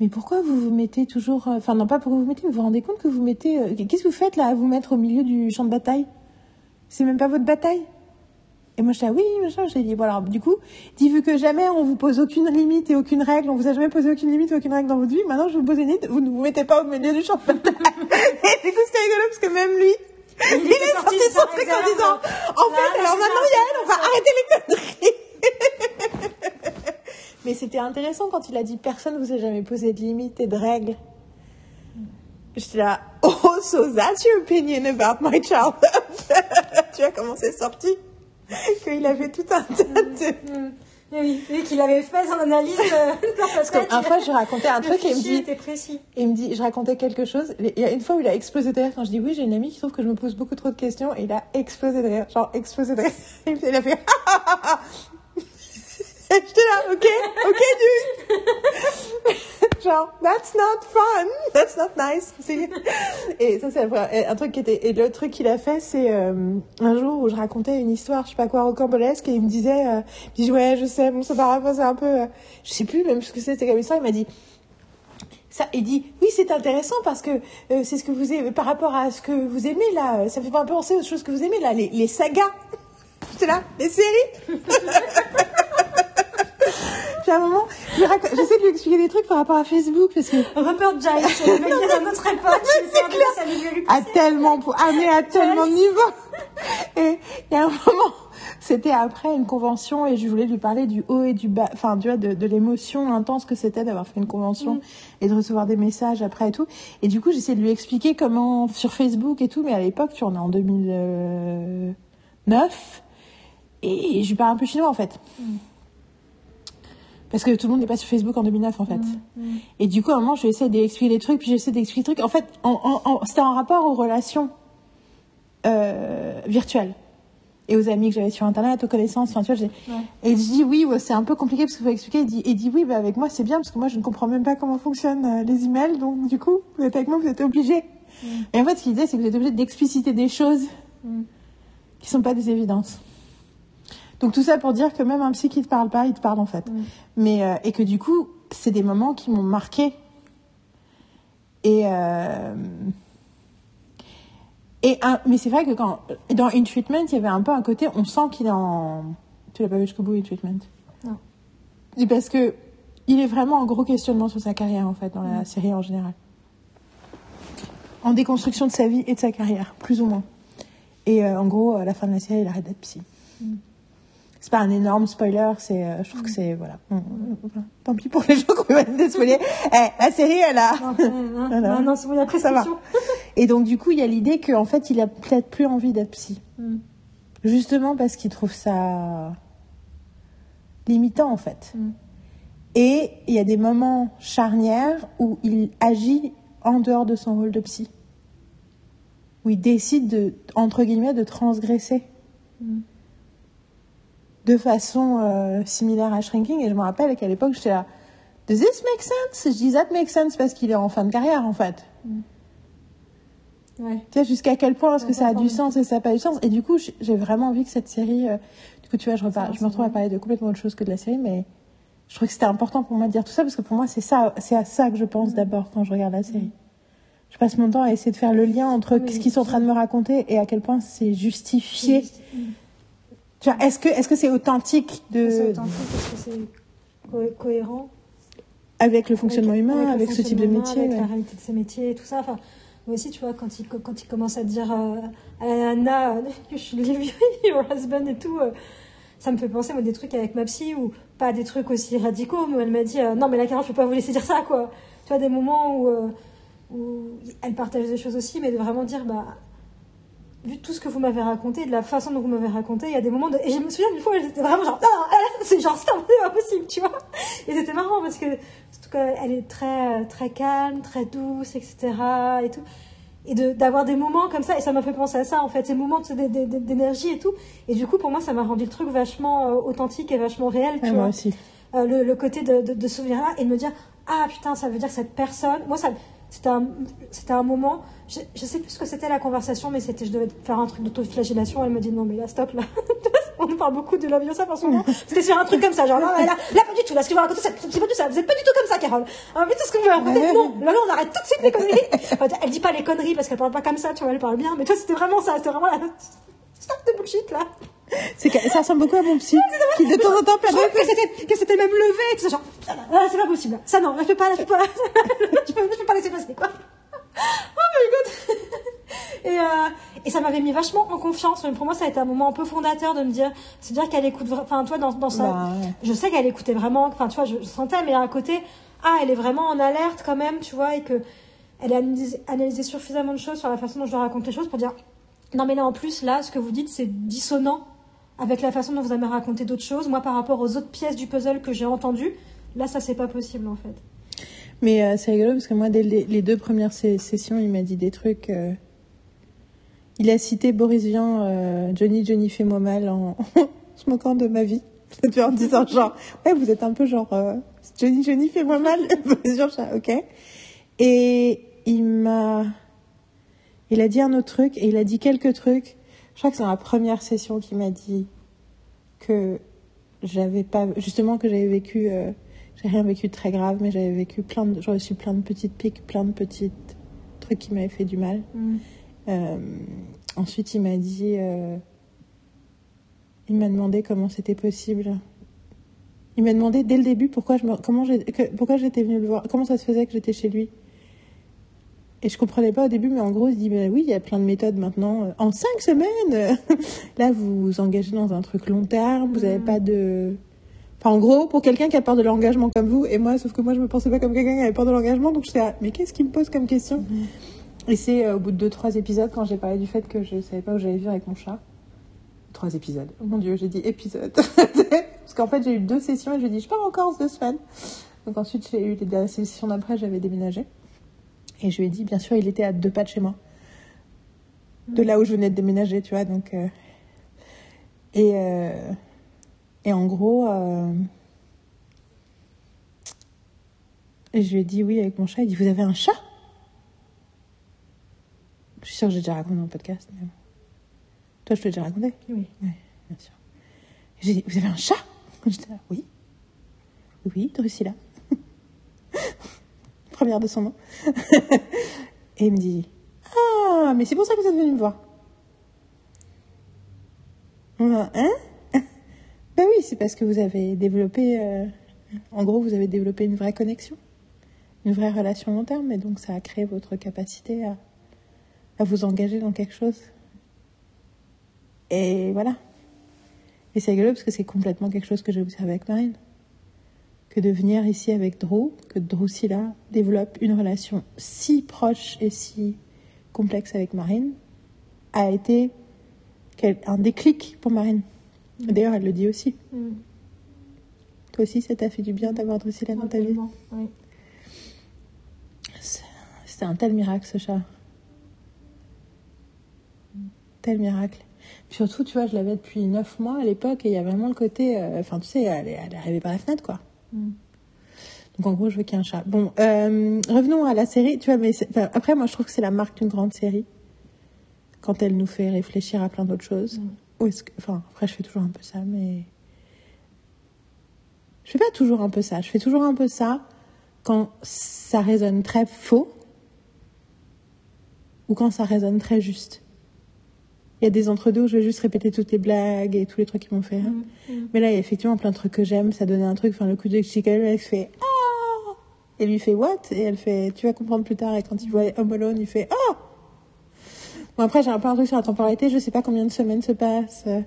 Speaker 1: mais pourquoi vous vous mettez toujours, euh, enfin non pas pourquoi vous vous mettez, mais vous vous rendez compte que vous mettez, euh, qu'est-ce que vous faites là à vous mettre au milieu du champ de bataille? C'est même pas votre bataille? Et moi, je dis, oui, machin, j'ai dit, voilà, du coup, dit, vu que jamais on vous pose aucune limite et aucune règle, on vous a jamais posé aucune limite et aucune règle dans votre vie, maintenant je vous pose une limite, vous ne vous mettez pas au milieu du champ de bataille. et du coup, c'était rigolo parce que même lui, il, est
Speaker 3: sorti
Speaker 1: sorti
Speaker 3: de
Speaker 1: son
Speaker 3: sa
Speaker 1: truc en disant, en fait, alors maintenant, Yael, on va arrêter les conneries. Mais c'était intéressant quand il a dit, personne vous a jamais posé de limite et de règles. J'étais là, oh, so that's your opinion about my childhood. tu vois comment c'est sorti? Qu'il avait tout un tas de...
Speaker 3: Oui, et qu'il avait fait son analyse euh,
Speaker 1: Parce qu'une fois, je racontais un truc et il me dit,
Speaker 3: était précis.
Speaker 1: il me dit, je racontais quelque chose. Il y a une fois où il a explosé de rire quand je dis oui, j'ai une amie qui trouve que je me pose beaucoup trop de questions et il a explosé de rire, genre explosé de rire. Il me- il a fait Et J'étais là, ok, ok, dude. genre, that's not fun, that's not nice. Et ça, c'est un truc qui était. Et le truc qu'il a fait, c'est euh, un jour où je racontais une histoire, je sais pas quoi, rocambolesque, et il me disait, euh, il dit ouais, je sais, bon, ça paraît c'est un peu, euh, je sais plus même ce que c'était comme histoire. Il m'a dit. Ça, il dit oui c'est intéressant parce que euh, c'est ce que vous aimez par rapport à ce que vous aimez là ça fait pas penser aux choses que vous aimez là les, les sagas c'est là les séries à un moment je j'essaie de lui expliquer des trucs par rapport à Facebook parce que
Speaker 3: Rupert Giles, le mec de notre époque, c'est lui
Speaker 1: à tellement à tellement de niveaux. Et il y a un moment c'était après une convention et je voulais lui parler du haut et du bas enfin tu vois de, de l'émotion intense que c'était d'avoir fait une convention et de recevoir des messages après et tout. Et du coup j'essaie de lui expliquer comment sur Facebook et tout mais à l'époque tu en es en 2009 et je lui parle un peu chinois en fait parce que tout le monde n'est pas sur Facebook en 2009 en fait. Et du coup, à un moment, je vais essayer d'expliquer les trucs, puis j'essaie d'expliquer les trucs. En fait, c'était en rapport aux relations euh, virtuelles et aux amis que j'avais sur Internet, aux connaissances. Enfin, tu vois,
Speaker 3: Ouais.
Speaker 1: Et je dis oui, ouais, c'est un peu compliqué parce qu'il faut expliquer. Il dit, il dit oui, bah, avec moi c'est bien parce que moi je ne comprends même pas comment fonctionnent euh, les emails. Donc du coup, vous êtes avec moi, vous êtes obligés. Et en fait, ce qu'il disait, c'est que vous êtes obligés d'expliciter des choses
Speaker 3: Mm.
Speaker 1: qui sont pas des évidences. Donc tout ça pour dire que même un psy qui te parle pas, il te parle en fait.
Speaker 3: Mm.
Speaker 1: Mais euh, et que du coup, c'est des moments qui m'ont marqué. Et euh, et un- mais c'est vrai que quand dans In Treatment, il y avait un peu un côté, on sent qu'il est en. Tu l'as pas vu jusqu'au bout In Treatment?
Speaker 3: Non.
Speaker 1: Et parce que il est vraiment en gros questionnement sur sa carrière en fait dans la série en général. En déconstruction de sa vie et de sa carrière, plus ou moins. Et euh, en gros, à la fin de la série, il arrête d'être psy. C'est pas un énorme spoiler, c'est, euh, je trouve que c'est voilà. On- Tant pis pour les gens qui vont être spoilés. Eh, la série, elle a.
Speaker 3: Non, non, non, non, c'est bon, la
Speaker 1: Ça va. Et donc du coup, il y a l'idée qu'en fait, il a peut-être plus envie d'être psy,
Speaker 3: Mm.
Speaker 1: justement parce qu'il trouve ça limitant en fait.
Speaker 3: Mm.
Speaker 1: Et il y a des moments charnières où il agit en dehors de son rôle de psy, où il décide de entre guillemets de transgresser
Speaker 3: Mm.
Speaker 1: De façon euh, similaire à Shrinking. Et je me rappelle qu'à l'époque, j'étais là, Does this make sense? Je dis That makes sense parce qu'il est en fin de carrière en fait.
Speaker 3: Ouais.
Speaker 1: Tu sais, jusqu'à quel point est-ce que ça a du sens et ça n'a pas du sens. Et du coup, j'ai vraiment envie que cette série. euh, du coup, tu vois, je, repars, je me retrouve à parler de complètement autre chose que de la série, mais je trouve que c'était important pour moi de dire tout ça parce que pour moi, c'est ça, c'est à ça que je
Speaker 3: Mm.
Speaker 1: pense d'abord quand je regarde la série. Je passe mon temps à essayer de faire le lien entre
Speaker 3: Oui,
Speaker 1: ce qu'ils sont en train de me raconter et à quel point c'est justifié.
Speaker 3: Mm.
Speaker 1: Tu vois, est-ce que est-ce que c'est authentique de
Speaker 3: C'est authentique parce que c'est co- cohérent.
Speaker 1: avec le fonctionnement
Speaker 3: Avec-
Speaker 1: humain, avec, ce type de métier
Speaker 3: Avec
Speaker 1: ouais.
Speaker 3: la réalité de ces métiers et tout ça. Enfin, moi aussi, tu vois, quand il, quand il commence à dire euh, à la euh, you should leave your husband et tout, euh, ça me fait penser à des trucs avec ma psy ou pas des trucs aussi radicaux, mais elle m'a dit euh, non, mais là, Carole, je peux pas vous laisser dire ça, quoi. Tu vois, des moments où, euh, où elle partage des choses aussi, mais de vraiment dire, bah, vu tout ce que vous m'avez raconté, de la façon dont vous m'avez raconté, il y a des moments de... Et je me souviens d'une fois où j'étais vraiment genre, non, non, c'est genre, c'est pas possible, tu vois. Et c'était marrant parce que, surtout qu'elle est très, très calme, très douce, etc. et tout. Et de- d'avoir des moments comme ça, et ça m'a fait penser à ça, en fait, ces moments d'énergie et tout. Et du coup, pour moi, ça m'a rendu le truc vachement euh, authentique et vachement réel, tu
Speaker 1: Ouais,
Speaker 3: vois
Speaker 1: moi aussi.
Speaker 3: euh, le, le côté de, de, de ce souvenir-là et de me dire ah putain ça veut dire que cette personne moi ça c'était un, c'était un moment je, je sais plus ce que c'était la conversation mais c'était je devais faire un truc d'autoflagellation. Elle me dit non mais là stop là. On nous parle beaucoup de la violence en ce moment. C'était sur un truc comme ça genre là, là, là, pas du tout là ce que vous racontez c'est pas du tout ça. Vous êtes pas du tout comme ça Carole. Un peu tout ce que vous racontez non là, là on arrête tout de suite les conneries. Elle dit pas les conneries parce qu'elle parle pas comme ça tu vois elle parle bien. Mais toi c'était vraiment ça c'était vraiment la stop de bullshit là.
Speaker 1: C'est ça ressemble beaucoup à mon psy qui de temps en temps
Speaker 3: trouvais que c'était même levé et tout ça genre ah, c'est pas possible. Ça non là, je peux pas là, je peux pas je peux, je peux pas laisser passer quoi oh my god. Et, euh, et ça m'avait mis vachement en confiance. Mais pour moi ça a été un moment un peu fondateur de me dire c'est dire qu'elle écoute enfin toi dans, dans ça
Speaker 1: Bah, ouais.
Speaker 3: je sais qu'elle écoutait vraiment enfin tu vois je, je sentais mais à côté ah elle est vraiment en alerte quand même tu vois et que elle a analysé, analysé suffisamment de choses sur la façon dont je leur raconte les choses pour dire non mais là en plus là ce que vous dites c'est dissonant avec la façon dont vous avez raconté d'autres choses. Moi par rapport aux autres pièces du puzzle que j'ai entendues là ça c'est pas possible en fait
Speaker 1: Mais euh, c'est rigolo parce que moi, dès les, deux premières sessions, il m'a dit des trucs. euh, Il a cité Boris Vian, euh, Johnny, Johnny, fais-moi mal en se moquant de ma vie. En disant genre, ouais, vous êtes un peu genre, euh, Johnny, Johnny, fais-moi mal. Boris Vian, ok. Et il m'a. Il a dit un autre truc et il a dit quelques trucs. Je crois que c'est dans la première session qu'il m'a dit que j'avais pas. Justement, que j'avais vécu. J'ai rien vécu de très grave, mais j'avais vécu plein de, j'ai reçu plein de petites piques, plein de petits trucs qui m'avaient fait du mal. Euh, ensuite, il m'a dit, euh, il m'a demandé comment c'était possible. Il m'a demandé dès le début pourquoi je me, comment que- pourquoi j'étais venue le voir, comment ça se faisait que j'étais chez lui. Et je comprenais pas au début, mais en gros, il se dit, bah oui, il y a plein de méthodes maintenant. Euh, En cinq semaines, là, vous vous engagez dans un truc long terme, vous n'avez pas de, Enfin, en gros, pour quelqu'un qui a peur de l'engagement comme vous, et moi, sauf que moi, je me pensais pas comme quelqu'un qui avait peur de l'engagement, donc j'étais là, mais qu'est-ce qu'il me pose comme question Et c'est euh, au bout de deux, trois épisodes, quand j'ai parlé du fait que je savais pas où j'allais vivre avec mon chat. Trois épisodes. Oh mon dieu, j'ai dit épisode. Parce qu'en fait, j'ai eu deux sessions et je lui ai dit, je pars en Corse deux semaines. Donc ensuite, j'ai eu les dernières sessions d'après, j'avais déménagé. Et je lui ai dit, bien sûr, il était à deux pas de chez moi. De là où je venais de déménager, tu vois, donc. euh, Et. euh, et en gros, euh, et je lui ai dit oui avec mon chat. Il dit Vous avez un chat? Je suis sûre que j'ai déjà raconté dans le podcast. Mais... Toi, je te l'ai déjà raconté?
Speaker 3: Oui
Speaker 1: Oui, bien sûr. J'ai dit Vous avez un chat? J'étais là Oui. Oui, Drusilla. Première de son nom. et il me dit Ah, mais c'est pour ça que vous êtes venu me voir. Hein? Ben oui, c'est parce que vous avez développé, euh, en gros, vous avez développé une vraie connexion, une vraie relation long terme, et donc ça a créé votre capacité à, vous engager dans quelque chose. Et voilà. Et c'est rigolo parce que c'est complètement quelque chose que j'ai observé avec Marine. Que de venir ici avec Drew, que Drusilla développe une relation si proche et si complexe avec Marine, a été un déclic pour Marine. D'ailleurs, elle le dit aussi.
Speaker 3: Mm.
Speaker 1: Toi aussi, ça t'a fait du bien d'avoir Drusilla dans ta vie.
Speaker 3: Oui.
Speaker 1: C'était un tel miracle, ce chat. Tel miracle. Puis surtout, tu vois, je l'avais depuis neuf mois à l'époque et il y a vraiment le côté. euh, Enfin, tu sais, elle est, elle arrivée par la fenêtre, quoi.
Speaker 3: Mm.
Speaker 1: Donc en gros, je veux qu'il y ait un chat. Bon, euh, revenons à la série. Tu vois, mais enfin, après, moi, je trouve que c'est la marque d'une grande série. quand elle nous fait réfléchir à plein d'autres choses.
Speaker 3: Mm.
Speaker 1: Ou est-ce que, enfin, après, je fais toujours un peu ça, mais je fais pas toujours un peu ça. Je fais toujours un peu ça quand ça résonne très faux ou quand ça résonne très juste. Il y a des entre-deux où je vais juste répéter toutes les blagues et tous les trucs qui m'ont fait rire.
Speaker 3: Mm, mm.
Speaker 1: Mais là, il y a effectivement plein de trucs que j'aime. Ça donnait un truc. Enfin, le coup de Chica, elle fait Ah Et lui fait What? Et elle fait Tu vas comprendre plus tard. Et quand il voit Home Alone, il fait Ah Bon, après, j'ai un peu un truc sur la temporalité. Je sais pas combien de semaines se passent. Euh,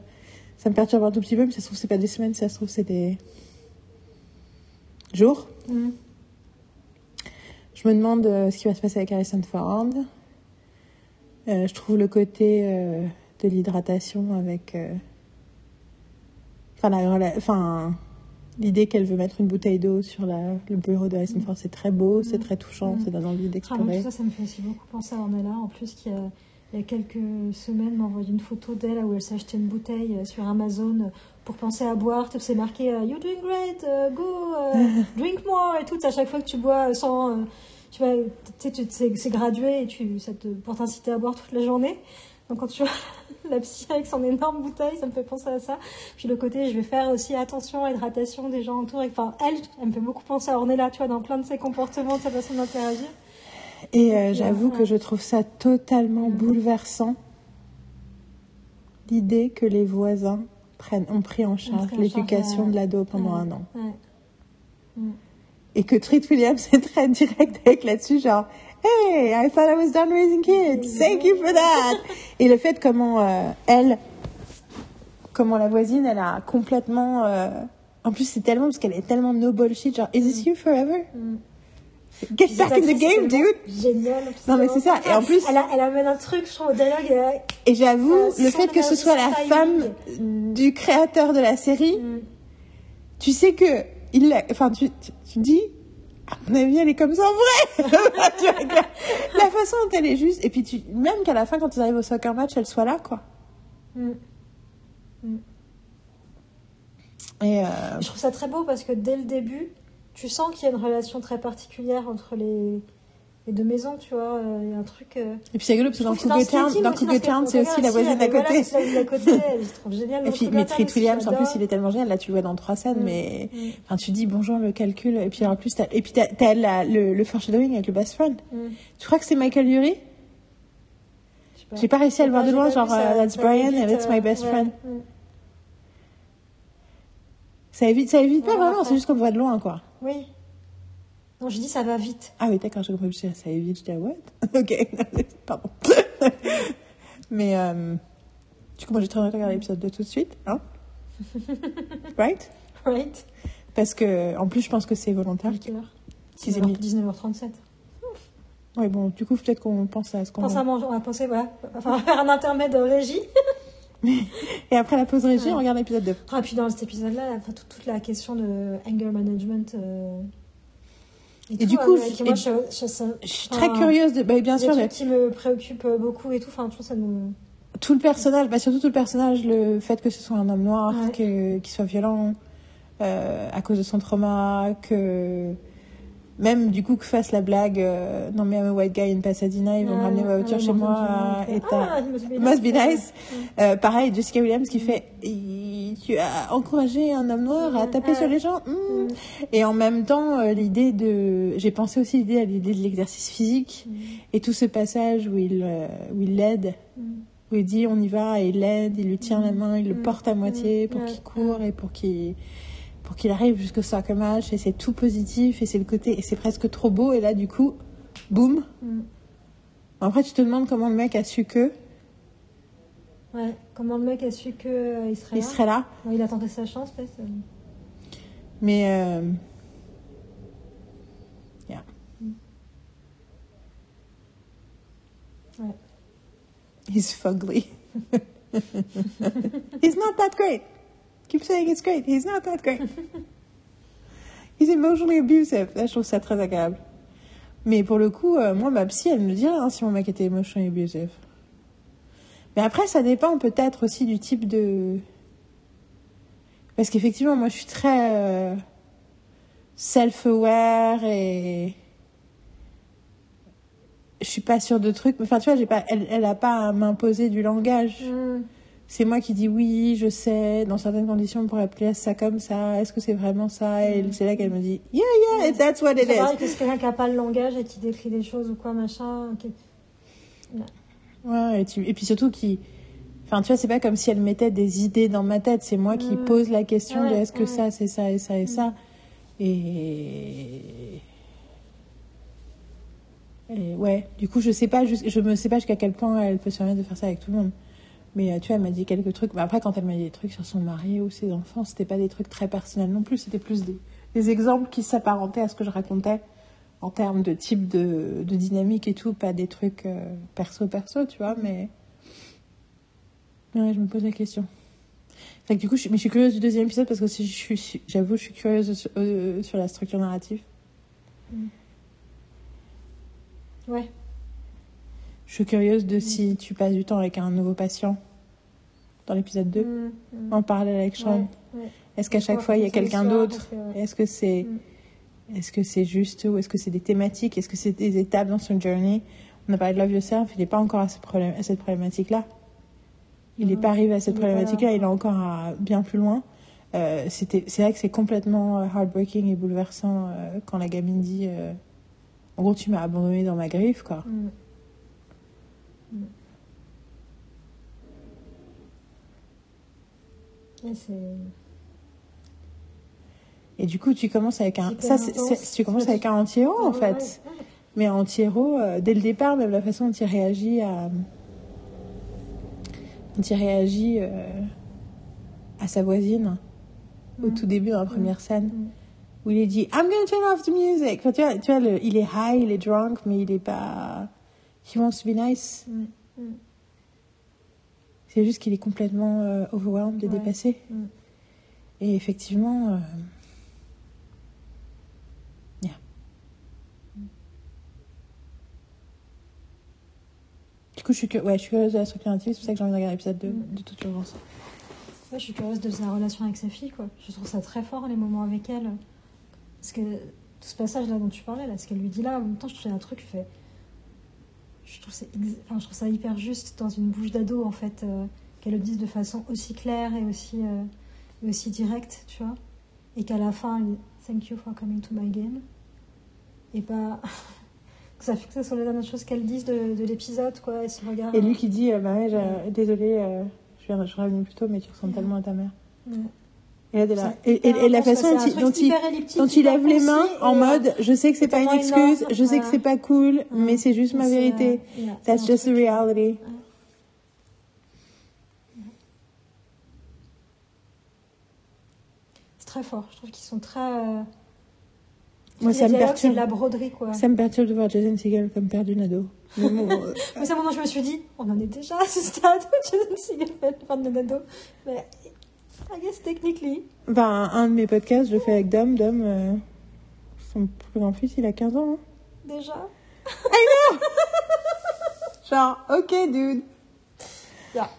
Speaker 1: Ça me perturbe un tout petit peu, mais ça se trouve, c'est pas des semaines. Ça se trouve, c'est des jours.
Speaker 3: Mm.
Speaker 1: Je me demande euh, ce qui va se passer avec Harrison Ford. Euh, je trouve le côté euh, de l'hydratation avec. Enfin, la enfin, l'idée qu'elle veut mettre une bouteille d'eau sur la- le bureau de Harrison Ford, c'est très beau, c'est très touchant,
Speaker 3: Mm.
Speaker 1: ça donne envie
Speaker 3: Ah,
Speaker 1: d'explorer.
Speaker 3: ça me fait aussi beaucoup penser à Ornella. En plus, qui a, il y a quelques semaines, m'a envoyé une photo d'elle où elle acheté une bouteille euh, sur Amazon euh, pour penser à boire. Tout c'est marqué euh, You're doing great, go, drink more et tout. À chaque fois que tu bois sans. tu vois, c'est gradué et tu, ça te, pour t'inciter à boire toute la journée. Donc quand tu vois la psy avec son énorme bouteille, ça me fait penser à ça. Puis le côté, je vais faire aussi attention à l'hydratation des gens autour. Enfin, elle, elle me fait beaucoup penser à Ornella, tu vois, dans plein de ses comportements, de sa façon d'interagir.
Speaker 1: Et euh, j'avoue que je trouve ça totalement bouleversant, l'idée que les voisins prennent, ont pris en charge l'éducation de l'ado pendant un an.
Speaker 3: Ouais.
Speaker 1: Et que Treat Williams est très direct avec là-dessus, genre Hey, I thought I was done raising kids. Thank you for that. Et le fait comment euh, elle, comment la voisine, elle a complètement. euh, En plus, c'est tellement parce qu'elle est tellement no bullshit, genre Is this you forever?
Speaker 3: Mm.
Speaker 1: Get back in the game, dude.
Speaker 3: Génial.
Speaker 1: Non, mais c'est ça. Et en plus-
Speaker 3: elle, a- elle amène un truc, je trouve, au dialogue. et
Speaker 1: j'avoue,
Speaker 3: Euh,
Speaker 1: le fait que ce soit la femme du créateur de la série,
Speaker 3: Mm.
Speaker 1: tu sais que il enfin tu, tu, tu dis à mon avis elle est comme ça en vrai la, façon dont elle est juste et puis tu même qu'à la fin quand ils arrivent au soccer match elle soit là quoi
Speaker 3: Mm.
Speaker 1: et euh,
Speaker 3: Je trouve ça très beau parce que dès le début, tu sens qu'il y a une relation très particulière entre les, les deux maisons, tu vois. euh, Il y a un truc. euh,
Speaker 1: et puis c'est rigolo parce que dans Cougar Town dans Cougar Town c'est aussi la voisine d'à côté
Speaker 3: c'est la voisine d'à côté, je trouve génial.
Speaker 1: et puis mais Treat Williams en plus il est tellement génial là tu le vois dans trois scènes
Speaker 3: Mm.
Speaker 1: mais
Speaker 3: Mm.
Speaker 1: enfin tu dis bonjour le calcul et puis en plus t'as, et puis t'as, le, le foreshadowing avec le best friend
Speaker 3: Mm.
Speaker 1: tu crois que c'est Michael Urie. J'ai pas réussi à le voir de loin, genre euh, That's Brian and That's my
Speaker 3: euh,
Speaker 1: best friend. Ça évite, ça évite pas vraiment, c'est juste qu'on le voit de loin, quoi.
Speaker 3: Oui. Non, je dis ça va vite.
Speaker 1: Ah oui, d'accord, j'ai compris, je disais, ça évite, je dis, ah, what? Ok, pardon. Mais, euh, du coup, moi, j'ai très envie de regarder l'épisode 2 tout de suite, hein Right?
Speaker 3: Right.
Speaker 1: Parce que, en plus, je pense que c'est volontaire.
Speaker 3: Quelle heure
Speaker 1: Six et demi.
Speaker 3: 19h37.
Speaker 1: Ouais, bon, du coup, peut-être qu'on pense à ce qu'on
Speaker 3: Pense à manger, on va penser, voilà. Enfin, faire un intermède de régie.
Speaker 1: Et après la pause régie,
Speaker 3: Ouais.
Speaker 1: on regarde l'épisode 2.
Speaker 3: Ah, puis dans cet épisode-là, enfin, toute, toute la question de anger management. euh,
Speaker 1: Et
Speaker 3: tout,
Speaker 1: du coup,
Speaker 3: euh, moi,
Speaker 1: et-
Speaker 3: je, je- ça-
Speaker 1: Je suis très curieuse de, bah, bien sûr,
Speaker 3: trucs qui me préoccupent beaucoup et tout. Enfin, je trouve ça me.
Speaker 1: tout le personnage, bah surtout tout le personnage, le fait que ce soit un homme noir,
Speaker 3: Ouais.
Speaker 1: qu'il soit violent euh, à cause de son trauma, que même du coup que fasse la blague, euh, non mais I'm a white guy in Pasadena, ils vont
Speaker 3: Ouais,
Speaker 1: ramener ma voiture chez moi, et
Speaker 3: Ah, it must be nice.
Speaker 1: Euh, pareil, Jessica Williams qui fait, tu as encouragé un homme noir à taper sur les gens. Hmm.
Speaker 3: Mm.
Speaker 1: Et en même temps, euh, l'idée de, j'ai pensé aussi l'idée à l'idée de l'exercice physique
Speaker 3: Mm.
Speaker 1: et tout ce passage où il, euh, où il l'aide
Speaker 3: Mm.
Speaker 1: où il dit on y va et il l'aide, il lui tient la main, il le porte à moitié pour qu'il court et pour qu'il pour qu'il arrive jusqu'au soccer match et c'est tout positif et c'est le côté et c'est presque trop beau et là du coup boum
Speaker 3: Mm.
Speaker 1: après tu te demandes comment le mec a su que
Speaker 3: Ouais, comment le mec a su qu'il il serait
Speaker 1: il
Speaker 3: là
Speaker 1: serait là
Speaker 3: Il a tenté sa chance, peut-être. euh.
Speaker 1: mais euh, yeah.
Speaker 3: Ouais.
Speaker 1: he's fugly he's not that great keep saying it's great he's not that great he's emotionally abusive Là, je trouve ça très agréable mais pour le coup euh, moi ma psy elle me dirait hein, si mon mec était emotionally abusive mais après ça dépend peut-être aussi du type de parce qu'effectivement moi je suis très euh, self-aware et je suis pas sûre de trucs. Enfin, tu vois, j'ai pas, elle, elle a pas à m'imposer du langage.
Speaker 3: Mm.
Speaker 1: C'est moi qui dis oui, je sais, dans certaines conditions, on pourrait appeler ça comme ça. Est-ce que c'est vraiment ça? Et c'est là qu'elle me dit, yeah, yeah, that's what it
Speaker 3: C'est
Speaker 1: is.
Speaker 3: que c'est quelqu'un qui n'a pas le langage et qui décrit des choses ou quoi, machin.
Speaker 1: Ouais, et, tu- et puis surtout qui. Enfin, tu vois, c'est pas comme si elle mettait des idées dans ma tête. C'est moi qui
Speaker 3: Mm.
Speaker 1: pose la question de est-ce que
Speaker 3: ouais.
Speaker 1: ça, c'est ça et ça et ça. Et. Et ouais, du coup, je sais pas, je me sais pas jusqu'à quel point elle peut se permettre de faire ça avec tout le monde. Mais euh, tu vois, elle m'a dit quelques trucs. Mais après, quand elle m'a dit des trucs sur son mari ou ses enfants, c'était pas des trucs très personnels non plus. C'était plus des, des exemples qui s'apparentaient à ce que je racontais en termes de type de, de dynamique et tout, pas des trucs euh, perso-perso, tu vois, mais. Ouais, je me pose la question. Fait que du coup, je, suis- mais je suis curieuse du deuxième épisode parce que si je suis, j'avoue, je suis curieuse sur, euh, sur la structure narrative.
Speaker 3: Ouais.
Speaker 1: Je suis curieuse de si tu passes du temps avec un nouveau patient dans l'épisode 2,
Speaker 3: Mm, mm.
Speaker 1: en parallèle avec Sean.
Speaker 3: Ouais, ouais.
Speaker 1: Est-ce qu'à chaque fois il y a quelqu'un d'autre
Speaker 3: que, ouais.
Speaker 1: Est-ce que c'est
Speaker 3: Mm.
Speaker 1: est-ce que c'est juste ou est-ce que c'est des thématiques Est-ce que c'est des étapes dans son journey On a parlé de Love Yourself, il n'est pas encore à, ce problème, à cette problématique-là. Il n'est pas arrivé à cette problématique-là, il est encore à bien plus loin. Euh, c'était, c'est vrai que c'est complètement euh, heartbreaking et bouleversant euh, quand la gamine dit euh, En gros, tu m'as abandonné dans ma griffe, quoi.
Speaker 3: Mm. Et c'est.
Speaker 1: Et du coup, tu commences avec un. Ça, tu commences avec un anti-héros, en fait.
Speaker 3: ouais, ouais.
Speaker 1: Mais anti-héros, euh, dès le départ, même la façon dont il réagit à. dont il réagit euh, à sa voisine, au
Speaker 3: Mm.
Speaker 1: tout début, dans la première scène,
Speaker 3: Mm.
Speaker 1: où il est dit I'm gonna turn off the music. Enfin, tu vois, tu vois le- il est high, il est drunk, mais il est pas. He wants to be nice.
Speaker 3: Mm. Mm.
Speaker 1: C'est juste qu'il est complètement euh, overwhelmed et
Speaker 3: Ouais.
Speaker 1: dépassé.
Speaker 3: Mm.
Speaker 1: Et effectivement. euh, yeah. Du coup, je suis, cu- ouais, je suis curieuse de la structure narrative, c'est pour ça que j'ai envie de regarder l'épisode 2
Speaker 3: Mm.
Speaker 1: de toute urgence.
Speaker 3: Ouais, je suis curieuse de sa relation avec sa fille, quoi. Je trouve ça très fort, les moments avec elle. Parce que tout ce passage-là dont tu parlais, là, ce qu'elle lui dit là, en même temps, je trouve un truc fait. Je trouve, ex- enfin, je trouve ça hyper juste dans une bouche d'ado, en fait, euh, qu'elle le dise de façon aussi claire et aussi, euh, et aussi directe, tu vois. Et qu'à la fin, elle dit Thank you for coming to my game. Et pas. que ça fixe sur les dernières choses qu'elle dise de, de l'épisode, quoi, et ce regard.
Speaker 1: Et lui qui dit euh, Bah ouais, désolé, euh, je je suis revenu plus tôt, mais tu ressembles tellement à ta mère.
Speaker 3: Ouais.
Speaker 1: Et là, t'es là.
Speaker 3: C'est
Speaker 1: Et, et- et la façon dont il, dont il, lève les mains en mode Je sais que c'est pas une
Speaker 3: énorme,
Speaker 1: excuse, je sais que
Speaker 3: ouais.
Speaker 1: c'est pas cool,
Speaker 3: Mm.
Speaker 1: mais c'est juste ma vérité.
Speaker 3: euh, yeah,
Speaker 1: That's just the reality.
Speaker 3: C'est très fort. Je trouve qu'ils sont très. euh,
Speaker 1: Moi, ça me perturbe.
Speaker 3: la broderie, quoi.
Speaker 1: Ça me perturbe de voir Jason Segel comme père d'une ado. Mais bon, euh,
Speaker 3: c'est un moment où je me suis dit, on en est déjà à ce stade où Jason Segel fait le de Nado. Mais I guess technically.
Speaker 1: ben, un de mes podcasts, je le fais avec Dom. Dom, euh, son plus grand fils, il a 15 ans. hein.
Speaker 3: Déjà.
Speaker 1: Genre, ok, dude.
Speaker 3: Yeah.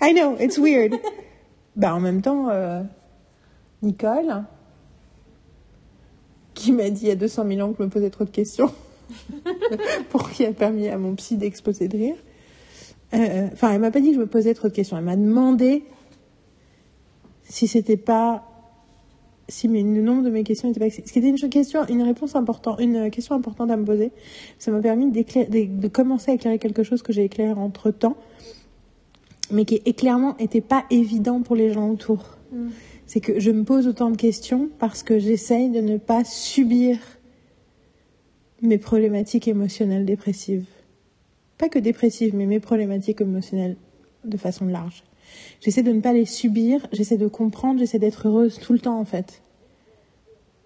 Speaker 1: I know, it's weird. bah, en même temps, euh, Nicole, qui m'a dit il y a 200 000 ans que je me posais trop de questions, pour qui a permis à mon psy d'exploser de rire? Euh, Enfin, elle m'a pas dit que je me posais trop de questions. Elle m'a demandé si c'était pas si mais le nombre de mes questions n'était pas ce qui était une question une réponse importante une question importante à me poser ça m'a permis de, de commencer à éclairer quelque chose que j'ai éclairé entre temps mais qui est clairement était pas évident pour les gens autour
Speaker 3: Mm.
Speaker 1: c'est que je me pose autant de questions parce que j'essaye de ne pas subir mes problématiques émotionnelles dépressives pas que dépressives mais mes problématiques émotionnelles de façon large J'essaie de ne pas les subir, j'essaie de comprendre, j'essaie d'être heureuse tout le temps en fait.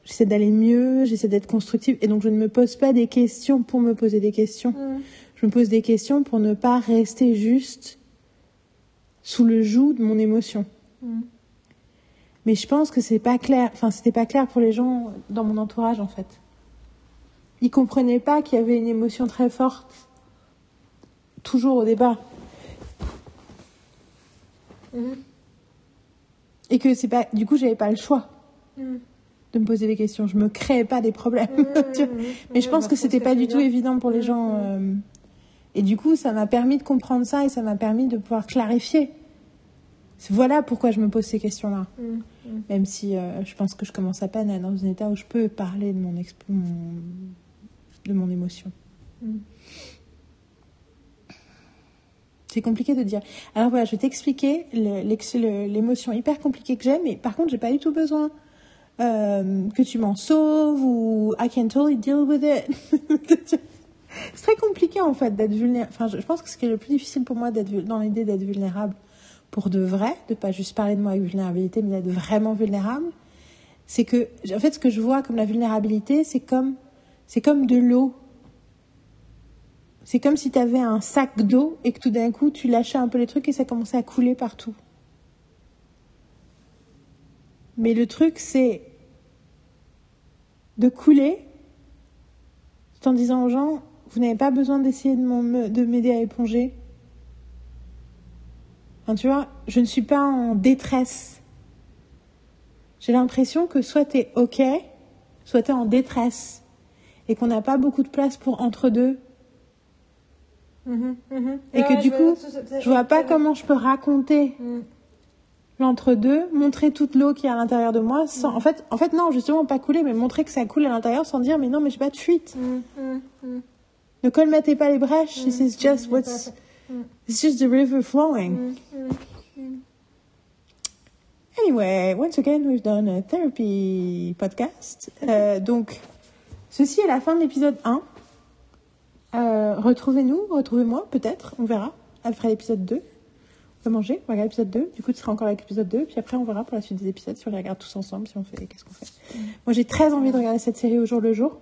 Speaker 1: J'essaie d'aller mieux, j'essaie d'être constructive et donc je ne me pose pas des questions pour me poser des questions.
Speaker 3: Mm.
Speaker 1: Je me pose des questions pour ne pas rester juste sous le joug de mon émotion.
Speaker 3: Mm.
Speaker 1: Mais je pense que c'est pas clair, enfin c'était pas clair pour les gens dans mon entourage en fait. Ils comprenaient pas qu'il y avait une émotion très forte toujours au départ.
Speaker 3: Mm.
Speaker 1: Et que c'est pas. Du coup, j'avais pas le choix.
Speaker 3: Mm.
Speaker 1: de me poser des questions. Je me crée pas des problèmes. Mais je pense
Speaker 3: bah,
Speaker 1: que c'était pas du tout évident pour les gens. euh, Et du coup, ça m'a permis de comprendre ça et ça m'a permis de pouvoir clarifier. Voilà pourquoi je me pose ces questions-là. Même si euh, je pense que je commence à peine à être dans un état où je peux parler de mon, exp- mon- de mon émotion.
Speaker 3: Mm.
Speaker 1: C'est compliqué de dire. Alors voilà, je vais t'expliquer l'émotion hyper compliquée que j'ai, mais par contre, j'ai pas du tout besoin euh, que tu m'en sauves ou I can totally deal with it. C'est très compliqué en fait d'être vulnérable. Enfin, je pense que ce qui est le plus difficile pour moi d'être dans l'idée d'être vulnérable pour de vrai, de pas juste parler de moi avec vulnérabilité, mais d'être vraiment vulnérable, c'est que en fait ce que je vois comme la vulnérabilité, c'est comme c'est comme de l'eau. C'est comme si tu avais un sac d'eau et que tout d'un coup tu lâchais un peu les trucs et ça commençait à couler partout. Mais le truc c'est de couler tout en disant aux gens vous n'avez pas besoin d'essayer de m'aider à éponger. Tu vois, je ne suis pas en détresse. J'ai l'impression que soit tu es OK, soit tu es en détresse. Et qu'on n'a pas beaucoup de place pour entre deux.
Speaker 3: Mhm, mhm.
Speaker 1: Et
Speaker 3: Ouais,
Speaker 1: que
Speaker 3: ouais,
Speaker 1: du
Speaker 3: je
Speaker 1: coup,
Speaker 3: vois-
Speaker 1: je vois pas comment je peux raconter
Speaker 3: Mm.
Speaker 1: l'entre-deux, montrer toute l'eau qui est à l'intérieur de moi sans. En fait, en fait, non, justement, pas couler, mais montrer que ça coule à l'intérieur sans dire, mais non, mais j'ai pas de fuite.
Speaker 3: Mm, mm, mm.
Speaker 1: Ne colmatez pas les brèches. This is just
Speaker 3: Mm,
Speaker 1: what's.
Speaker 3: mm.
Speaker 1: It's just the river flowing.
Speaker 3: Mm, mm.
Speaker 1: Anyway, once again, we've done a therapy podcast. Euh, donc, ceci est la fin de l'épisode 1. Euh, retrouvez-nous, retrouvez-moi, peut-être, on verra. Elle fera l'épisode 2. On va manger, on va regarder l'épisode 2. Du coup, tu seras encore avec l'épisode 2. Puis après, on verra pour la suite des épisodes si on les regarde tous ensemble, si on fait, qu'est-ce qu'on fait. Moi, j'ai très envie de regarder cette série au jour le jour.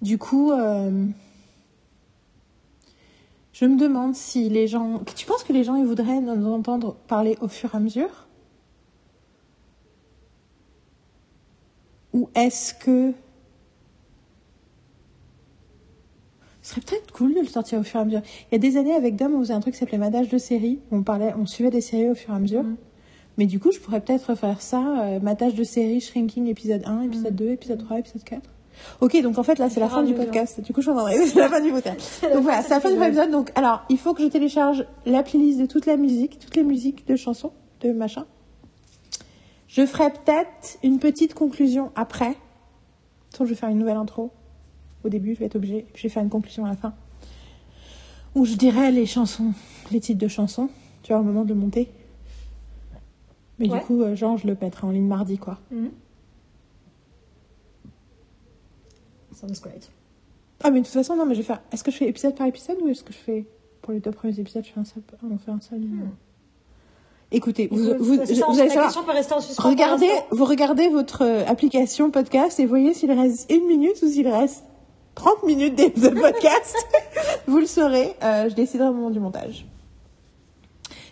Speaker 1: Du coup, euh, je me demande si les gens. Tu penses que les gens ils voudraient nous entendre parler au fur et à mesure? Ou est-ce que. Ce serait peut-être cool de le sortir au fur et à mesure. Il y a des années avec Dom, on faisait un truc qui s'appelait Matage de série. On, parlait, on suivait des séries au fur et à mesure.
Speaker 3: Mhm.
Speaker 1: Mais du coup, je pourrais peut-être faire ça. Euh, matage de série, Shrinking, épisode 1, épisode 2, épisode 3, épisode 4. Ok, donc en fait, là, c'est la fin du podcast. Du coup, je c'est la fin du podcast. Donc voilà, c'est la fin du épisode. Donc, alors, il faut que je télécharge la playlist de toute la musique, toutes les musiques de chansons, de machin. Je ferai peut-être une petite conclusion après. Sinon, je vais faire une nouvelle intro. Au début, je vais être obligée. Et puis, je vais faire une conclusion à la fin. Où je dirai les chansons, les titres de chansons, tu vois, au moment de le monter. Mais
Speaker 3: Ouais.
Speaker 1: du coup, euh, genre, je le mettrai en ligne mardi, quoi.
Speaker 3: Mm. Sounds great.
Speaker 1: Ah, mais de toute façon, non, mais je vais faire. Est-ce que je fais épisode par épisode ou est-ce que je fais. Pour les deux premiers épisodes, je fais un seul. On fait un seul. Écoutez, vous, vous,
Speaker 3: c'est ça,
Speaker 1: vous allez
Speaker 3: la
Speaker 1: savoir.
Speaker 3: question peut rester en suspens.
Speaker 1: Regardez, vous regardez votre euh, application podcast et voyez s'il reste une minute ou s'il reste 30 minutes de de podcast. vous le saurez. euh, je déciderai au moment du montage.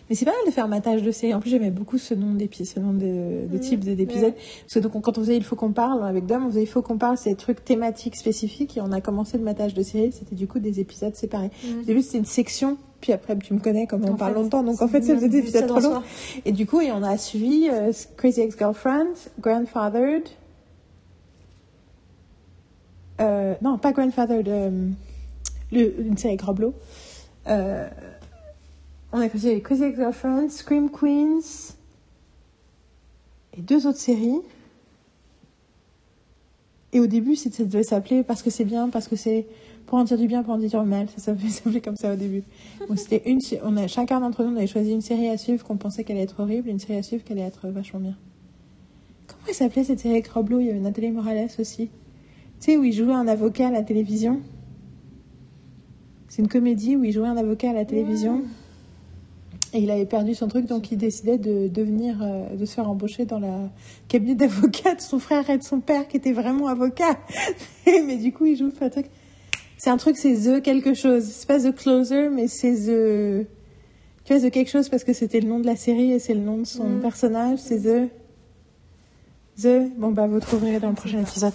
Speaker 1: Mais c'est pas mal de faire matage de série. En plus, j'aimais beaucoup ce nom d'épi- ce nom de, de
Speaker 3: Mhm,
Speaker 1: type de- d'épisode. Parce que donc, on- quand on faisait Il faut qu'on parle avec Dom, on faisait Il faut qu'on parle, c'est des trucs thématiques spécifiques. Et on a commencé le matage de série. C'était du coup des épisodes séparés.
Speaker 3: Mhm.
Speaker 1: Au début, c'était une section. Puis après, tu me connais, comme on
Speaker 3: En
Speaker 1: parle
Speaker 3: fait,
Speaker 1: longtemps. Donc en fait, ça faisait des épisodes
Speaker 3: épisode
Speaker 1: trop longs. Et du coup, et on a suivi euh, Crazy Ex-Girlfriend, Grandfathered. Euh, non, pas Grandfathered, euh, le, une série avec. Euh, on a fait Crazy Ex-Girlfriend, Scream Queens et deux autres séries. Et au début, ça devait s'appeler parce que c'est bien, parce que c'est pour en dire du bien, pour en dire du mal. Ça s'appelait comme ça au début. Une, on a, chacun d'entre nous, on avait choisi une série à suivre qu'on pensait qu'elle allait être horrible, une série à suivre qu'elle allait être vachement bien. Comment elle s'appelait cette série avec Rob Lowe? Il y avait Nathalie Morales aussi. Tu sais, où il jouait un avocat à la télévision. C'est une comédie où il jouait un avocat à la télévision. Et il avait perdu son truc, donc il décidait de devenir, euh, de se faire embaucher dans la cabinet d'avocat de son frère et de son père qui était vraiment avocat. mais du coup, il joue un truc. C'est un truc, c'est The quelque chose. C'est pas The Closer, mais c'est The. Tu vois, The quelque chose parce que c'était le nom de la série et c'est le nom de son
Speaker 3: Mm.
Speaker 1: personnage. C'est The. The. Bon, bah, vous trouverez dans le prochain épisode.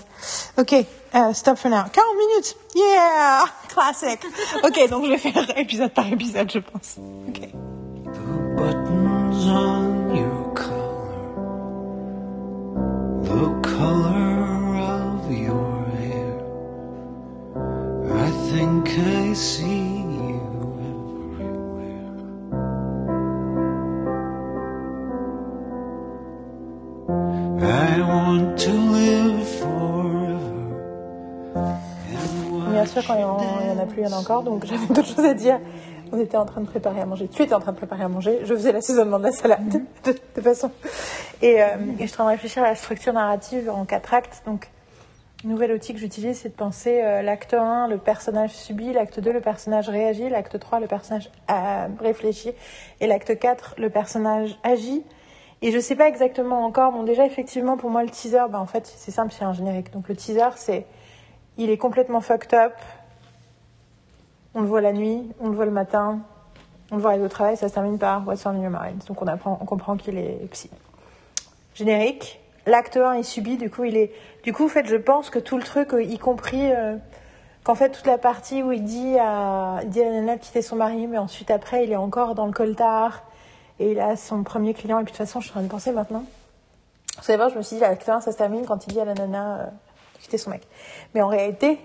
Speaker 1: Ok, euh, stop for now. 40 minutes! Yeah! Classic! Ok, donc je vais faire épisode par épisode, je pense. Ok.
Speaker 2: The buttons on your collar, the color of your hair. I think I see
Speaker 1: Bien sûr, quand il y en a plus, il y en a encore, donc j'avais d'autres choses à dire. On était en train de préparer à manger. Tu étais en train de préparer à manger. Je faisais l'assaisonnement de la salade, de, de toute façon. Et, euh, et je suis en train de réfléchir à la structure narrative en quatre actes. Donc, nouvel outil que j'utilise, c'est de penser euh, l'acte 1, le personnage subit, l'acte 2, le personnage réagit, l'acte 3, le personnage euh, réfléchit, et l'acte 4, le personnage agit. Et je sais pas exactement encore. Bon, déjà, effectivement, pour moi, le teaser, bah, en fait, c'est simple, c'est un générique. Donc, le teaser, c'est il est complètement fucked up. On le voit la nuit, on le voit le matin, on le voit arriver au travail, ça se termine par What's on your mind. Donc on apprend, on comprend qu'il est psy. Générique. L'acte 1 est du coup il est. Du coup, en fait, je pense que tout le truc, euh, y compris euh, qu'en fait toute la partie où il dit à, il dit à nana de quitter son mari, mais ensuite après il est encore dans le coltard et il a son premier client. Et puis de toute façon, je suis en train de penser maintenant. Vous savez pas, je me suis dit l'acte 1 ça se termine quand il dit à la nana euh, de quitter son mec. Mais en réalité,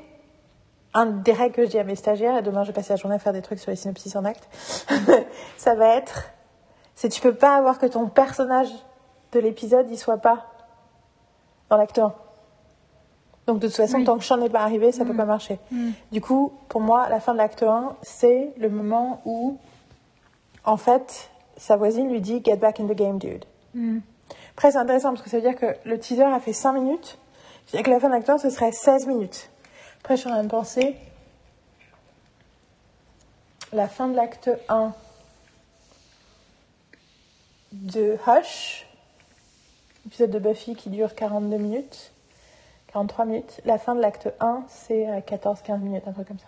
Speaker 1: un des règles que je dis à mes stagiaires, et demain je vais passer la journée à faire des trucs sur les synopsis en acte, ça va être, c'est tu peux pas avoir que ton personnage de l'épisode il soit pas dans l'acte 1. Donc de toute façon,
Speaker 3: Oui.
Speaker 1: tant que Sean n'est pas arrivé, ça peut pas marcher. Du coup, pour moi, la fin de l'acte 1, c'est le moment où, en fait, sa voisine lui dit Get back in the game, dude. Après, c'est intéressant parce que ça veut dire que le teaser a fait 5 minutes. C'est-à-dire que la fin de l'acte 1, ce serait 16 minutes. Après, je suis en train de penser. La fin de l'acte 1 de Hush, épisode de Buffy qui dure 42 minutes, 43 minutes. La fin de l'acte 1, c'est à 14-15 minutes, un truc comme ça.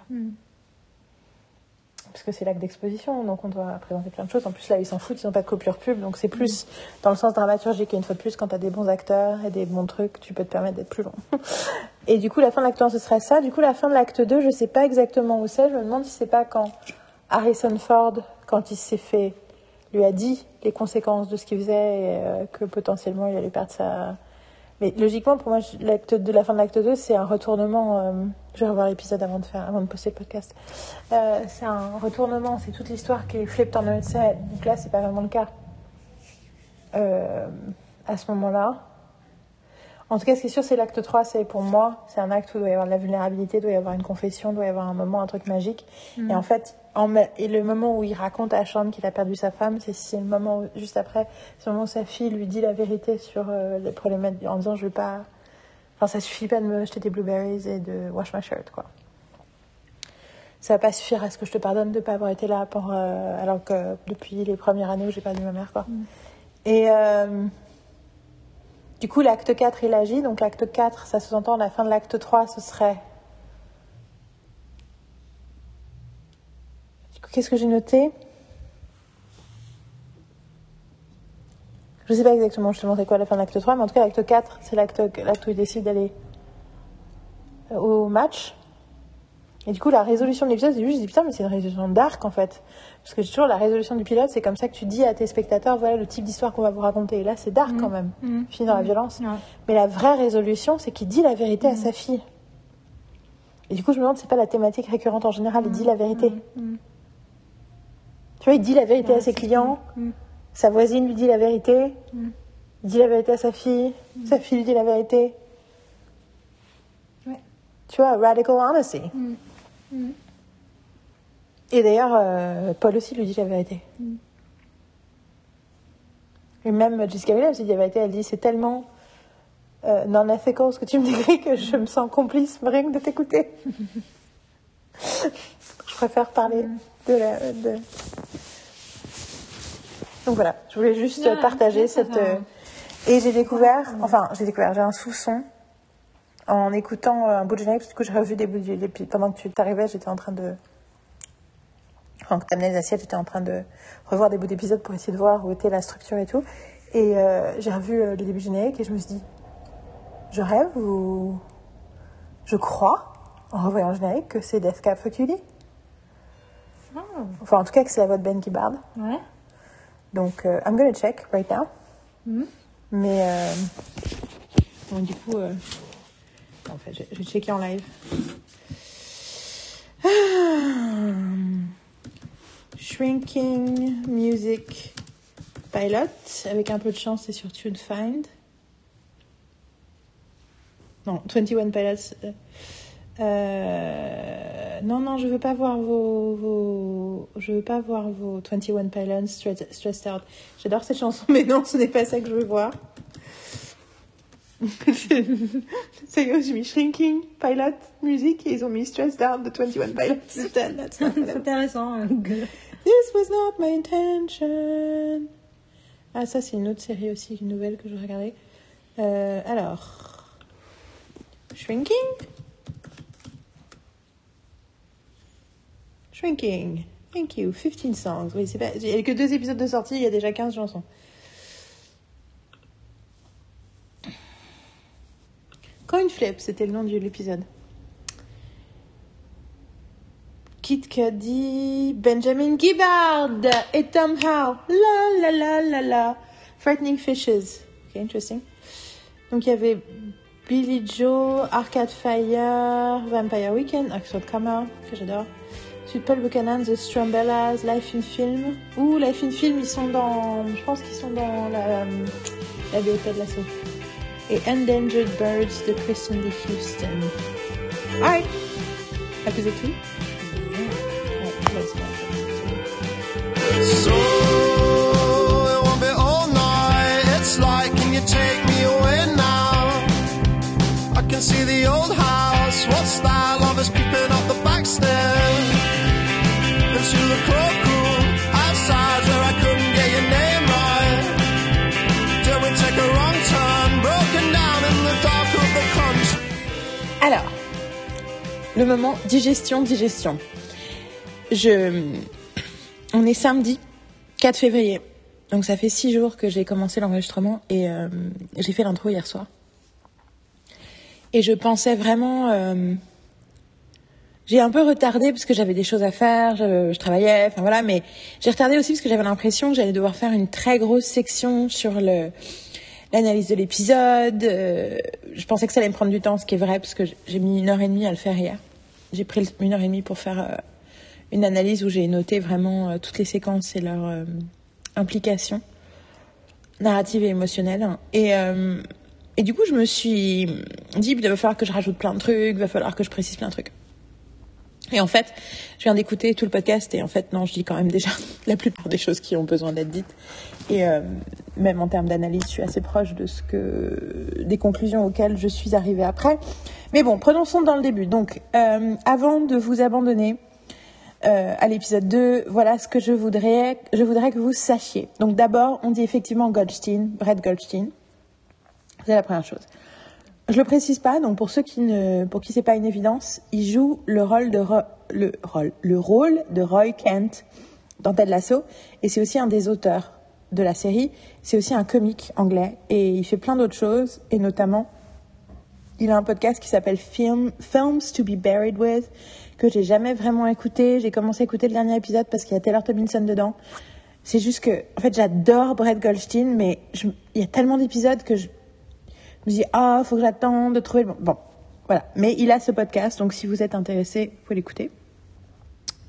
Speaker 1: Parce que c'est l'acte d'exposition, donc on doit présenter plein de choses. En plus, là, ils s'en foutent, ils n'ont pas de coupure pub, donc c'est plus dans le sens dramaturgique. Et une fois de plus, quand tu as des bons acteurs et des bons trucs, tu peux te permettre d'être plus long. et du coup, la fin de l'acte 1, ce serait ça. Du coup, la fin de l'acte 2, je sais pas exactement où c'est. Je me demande si c'est pas quand Harrison Ford, quand il s'est fait, lui a dit les conséquences de ce qu'il faisait et euh, que potentiellement il allait perdre sa. Mais logiquement, pour moi, l'acte de la fin de l'acte 2, c'est un retournement. euh, je vais revoir l'épisode avant de faire, avant de poster le podcast. Euh, c'est un retournement, c'est toute l'histoire qui est flipped on its head. Donc là, c'est pas vraiment le cas. Euh, à ce moment-là. En tout cas, ce qui est sûr, c'est l'acte 3, c'est pour moi, c'est un acte où il doit y avoir de la vulnérabilité, il doit y avoir une confession, il doit y avoir un moment, un truc magique. Et en fait, et le moment où il raconte à Sean qu'il a perdu sa femme, c'est le moment où- juste après, c'est le moment où sa fille lui dit la vérité sur euh, les problèmes en disant je vais pas. Enfin, ça suffit pas de me jeter des blueberries et de wash my shirt, quoi. Ça va pas suffire à ce que je te pardonne de pas avoir été là pour, euh, alors que depuis les premières années où j'ai perdu ma mère, quoi. Et euh, du coup, l'acte 4, il agit. Donc, l'acte 4, ça sous-entend la fin de l'acte 3, ce serait. Du coup, qu'est-ce que j'ai noté? Je sais pas exactement justement c'est quoi la fin de l'acte 3, mais en tout cas, l'acte 4, c'est l'acte l'acte où il décide d'aller euh, au match. Et du coup, la résolution de l'épisode, c'est juste, je dis putain, mais c'est une résolution dark en fait. Parce que j'ai toujours la résolution du pilote, c'est comme ça que tu dis à tes spectateurs, voilà le type d'histoire qu'on va vous raconter. Et là, c'est dark quand même.
Speaker 3: Mhm.
Speaker 1: Fini dans la violence.
Speaker 3: Ouais.
Speaker 1: Mais la vraie résolution, c'est qu'il dit la vérité à sa fille. Et du coup, je me demande, c'est pas la thématique récurrente en général, il dit la vérité. Tu vois, il dit la vérité
Speaker 3: Ouais,
Speaker 1: à ses clients,
Speaker 3: Mm.
Speaker 1: sa voisine lui dit la vérité, il dit la vérité à sa fille, sa fille lui dit la vérité.
Speaker 3: Ouais.
Speaker 1: Tu vois, radical honesty. Et d'ailleurs, euh, Paul aussi lui dit la vérité. Et même Jessica Williams dit la vérité. Elle dit c'est tellement euh, non-ethical ce que tu me décris que je me sens complice rien que de t'écouter. je préfère parler de la. de- Donc voilà, je voulais juste
Speaker 3: Ouais,
Speaker 1: partager cette. euh, Et j'ai découvert, enfin, j'ai découvert, j'ai un soupçon en écoutant euh, un bout de générique, parce que du coup, j'ai revu des bouts puis pendant que tu t'arrivais, j'étais en train de. Quand tu amenais les assiettes, j'étais en train de revoir des bouts d'épisodes pour essayer de voir où était la structure et tout. Et euh, j'ai revu le début générique et je me suis dit, je rêve ou je crois, en revoyant le générique, que c'est Death Cab for Cutie.
Speaker 3: Oh,
Speaker 1: Enfin, en tout cas, que c'est la voix de Ben qui barde.
Speaker 3: ouais.
Speaker 1: Donc, euh, I'm gonna check right now.
Speaker 3: Mhm.
Speaker 1: Mais, euh, Donc du coup, euh, en fait, je, je vais checker en live. Ah. Shrinking Music Pilot. Avec un peu de chance, c'est sur TuneFind. Non, 21 Pilots. Euh, non, non, je veux pas voir vos, vos, je veux pas voir vos 21 Pilots Stress- Stressed Out. J'adore cette chanson, mais non, ce n'est pas ça que je veux voir. C'est j'ai mis Shrinking Pilot Music et ils ont mis Stressed Out de 21 Pilots.
Speaker 3: C'est intéressant. hein.
Speaker 1: This was not my intention. Ah, ça, c'est une autre série aussi, une nouvelle que je regardais. Euh, alors. Shrinking Thank you. 15 songs. Oui, c'est pas... Il n'y a que deux épisodes de sortie, il y a déjà 15 chansons. Coin Flip, c'était le nom de l'épisode. Kid Cudi, Benjamin Gibbard et Tom Howe. La la la la la. Frightening Fishes. Ok, interesting. Donc il y avait Billy Joe, Arcade Fire, Vampire Weekend, Axel Kammer, que j'adore. Ensuite Paul Buchanan, The Strumbellas, Life in Film. Ou Life in Film, ils sont dans. Je pense qu'ils sont dans la, la BEP de l'assaut. Et Endangered Birds de Kristen Lee Houston. Alright. À tout. Ouais, let's go.
Speaker 4: So it won't be all night. It's like, can you take me away now? I can see the old house. What style
Speaker 1: Alors, le moment digestion, digestion. Je, on est samedi 4 février, donc ça fait six jours que j'ai commencé l'enregistrement et euh, j'ai fait l'intro hier soir. Et je pensais vraiment, euh, j'ai un peu retardé parce que j'avais des choses à faire, je, je travaillais, enfin voilà, mais j'ai retardé aussi parce que j'avais l'impression que j'allais devoir faire une très grosse section sur le l'analyse de l'épisode. euh, je pensais que ça allait me prendre du temps, ce qui est vrai, parce que j'ai mis une heure et demie à le faire hier. J'ai pris une heure et demie pour faire euh, une analyse où j'ai noté vraiment euh, toutes les séquences et leurs implications narratives et émotionnelles. Et, et du coup, je me suis dit, il va falloir que je rajoute plein de trucs, il va falloir que je précise plein de trucs. Et en fait, je viens d'écouter tout le podcast et en fait, non, je dis quand même déjà la plupart des choses qui ont besoin d'être dites. Et euh, même en termes d'analyse, je suis assez proche de ce que des conclusions auxquelles je suis arrivée après. Mais bon, prenons dans le début. Donc, euh, avant de vous abandonner euh, à l'épisode 2, voilà ce que je voudrais, je voudrais que vous sachiez. Donc d'abord, on dit effectivement Goldstein, Brett Goldstein. C'est la première chose. Je le précise pas, donc pour ceux qui ne, pour qui c'est pas une évidence, il joue le rôle de le rôle, le rôle de Roy Kent dans Ted Lasso, et c'est aussi un des auteurs de la série. C'est aussi un comique anglais, et il fait plein d'autres choses, et notamment, il a un podcast qui s'appelle Film, Films to be Buried with, que j'ai jamais vraiment écouté. J'ai commencé à écouter le dernier épisode parce qu'il y a Taylor Tomlinson dedans. C'est juste que, en fait, j'adore Brett Goldstein, mais il y a tellement d'épisodes que je, me dis, ah, faut que j'attende de trouver le bon. Bon, voilà. Mais il a ce podcast, donc si vous êtes intéressé, vous pouvez l'écouter.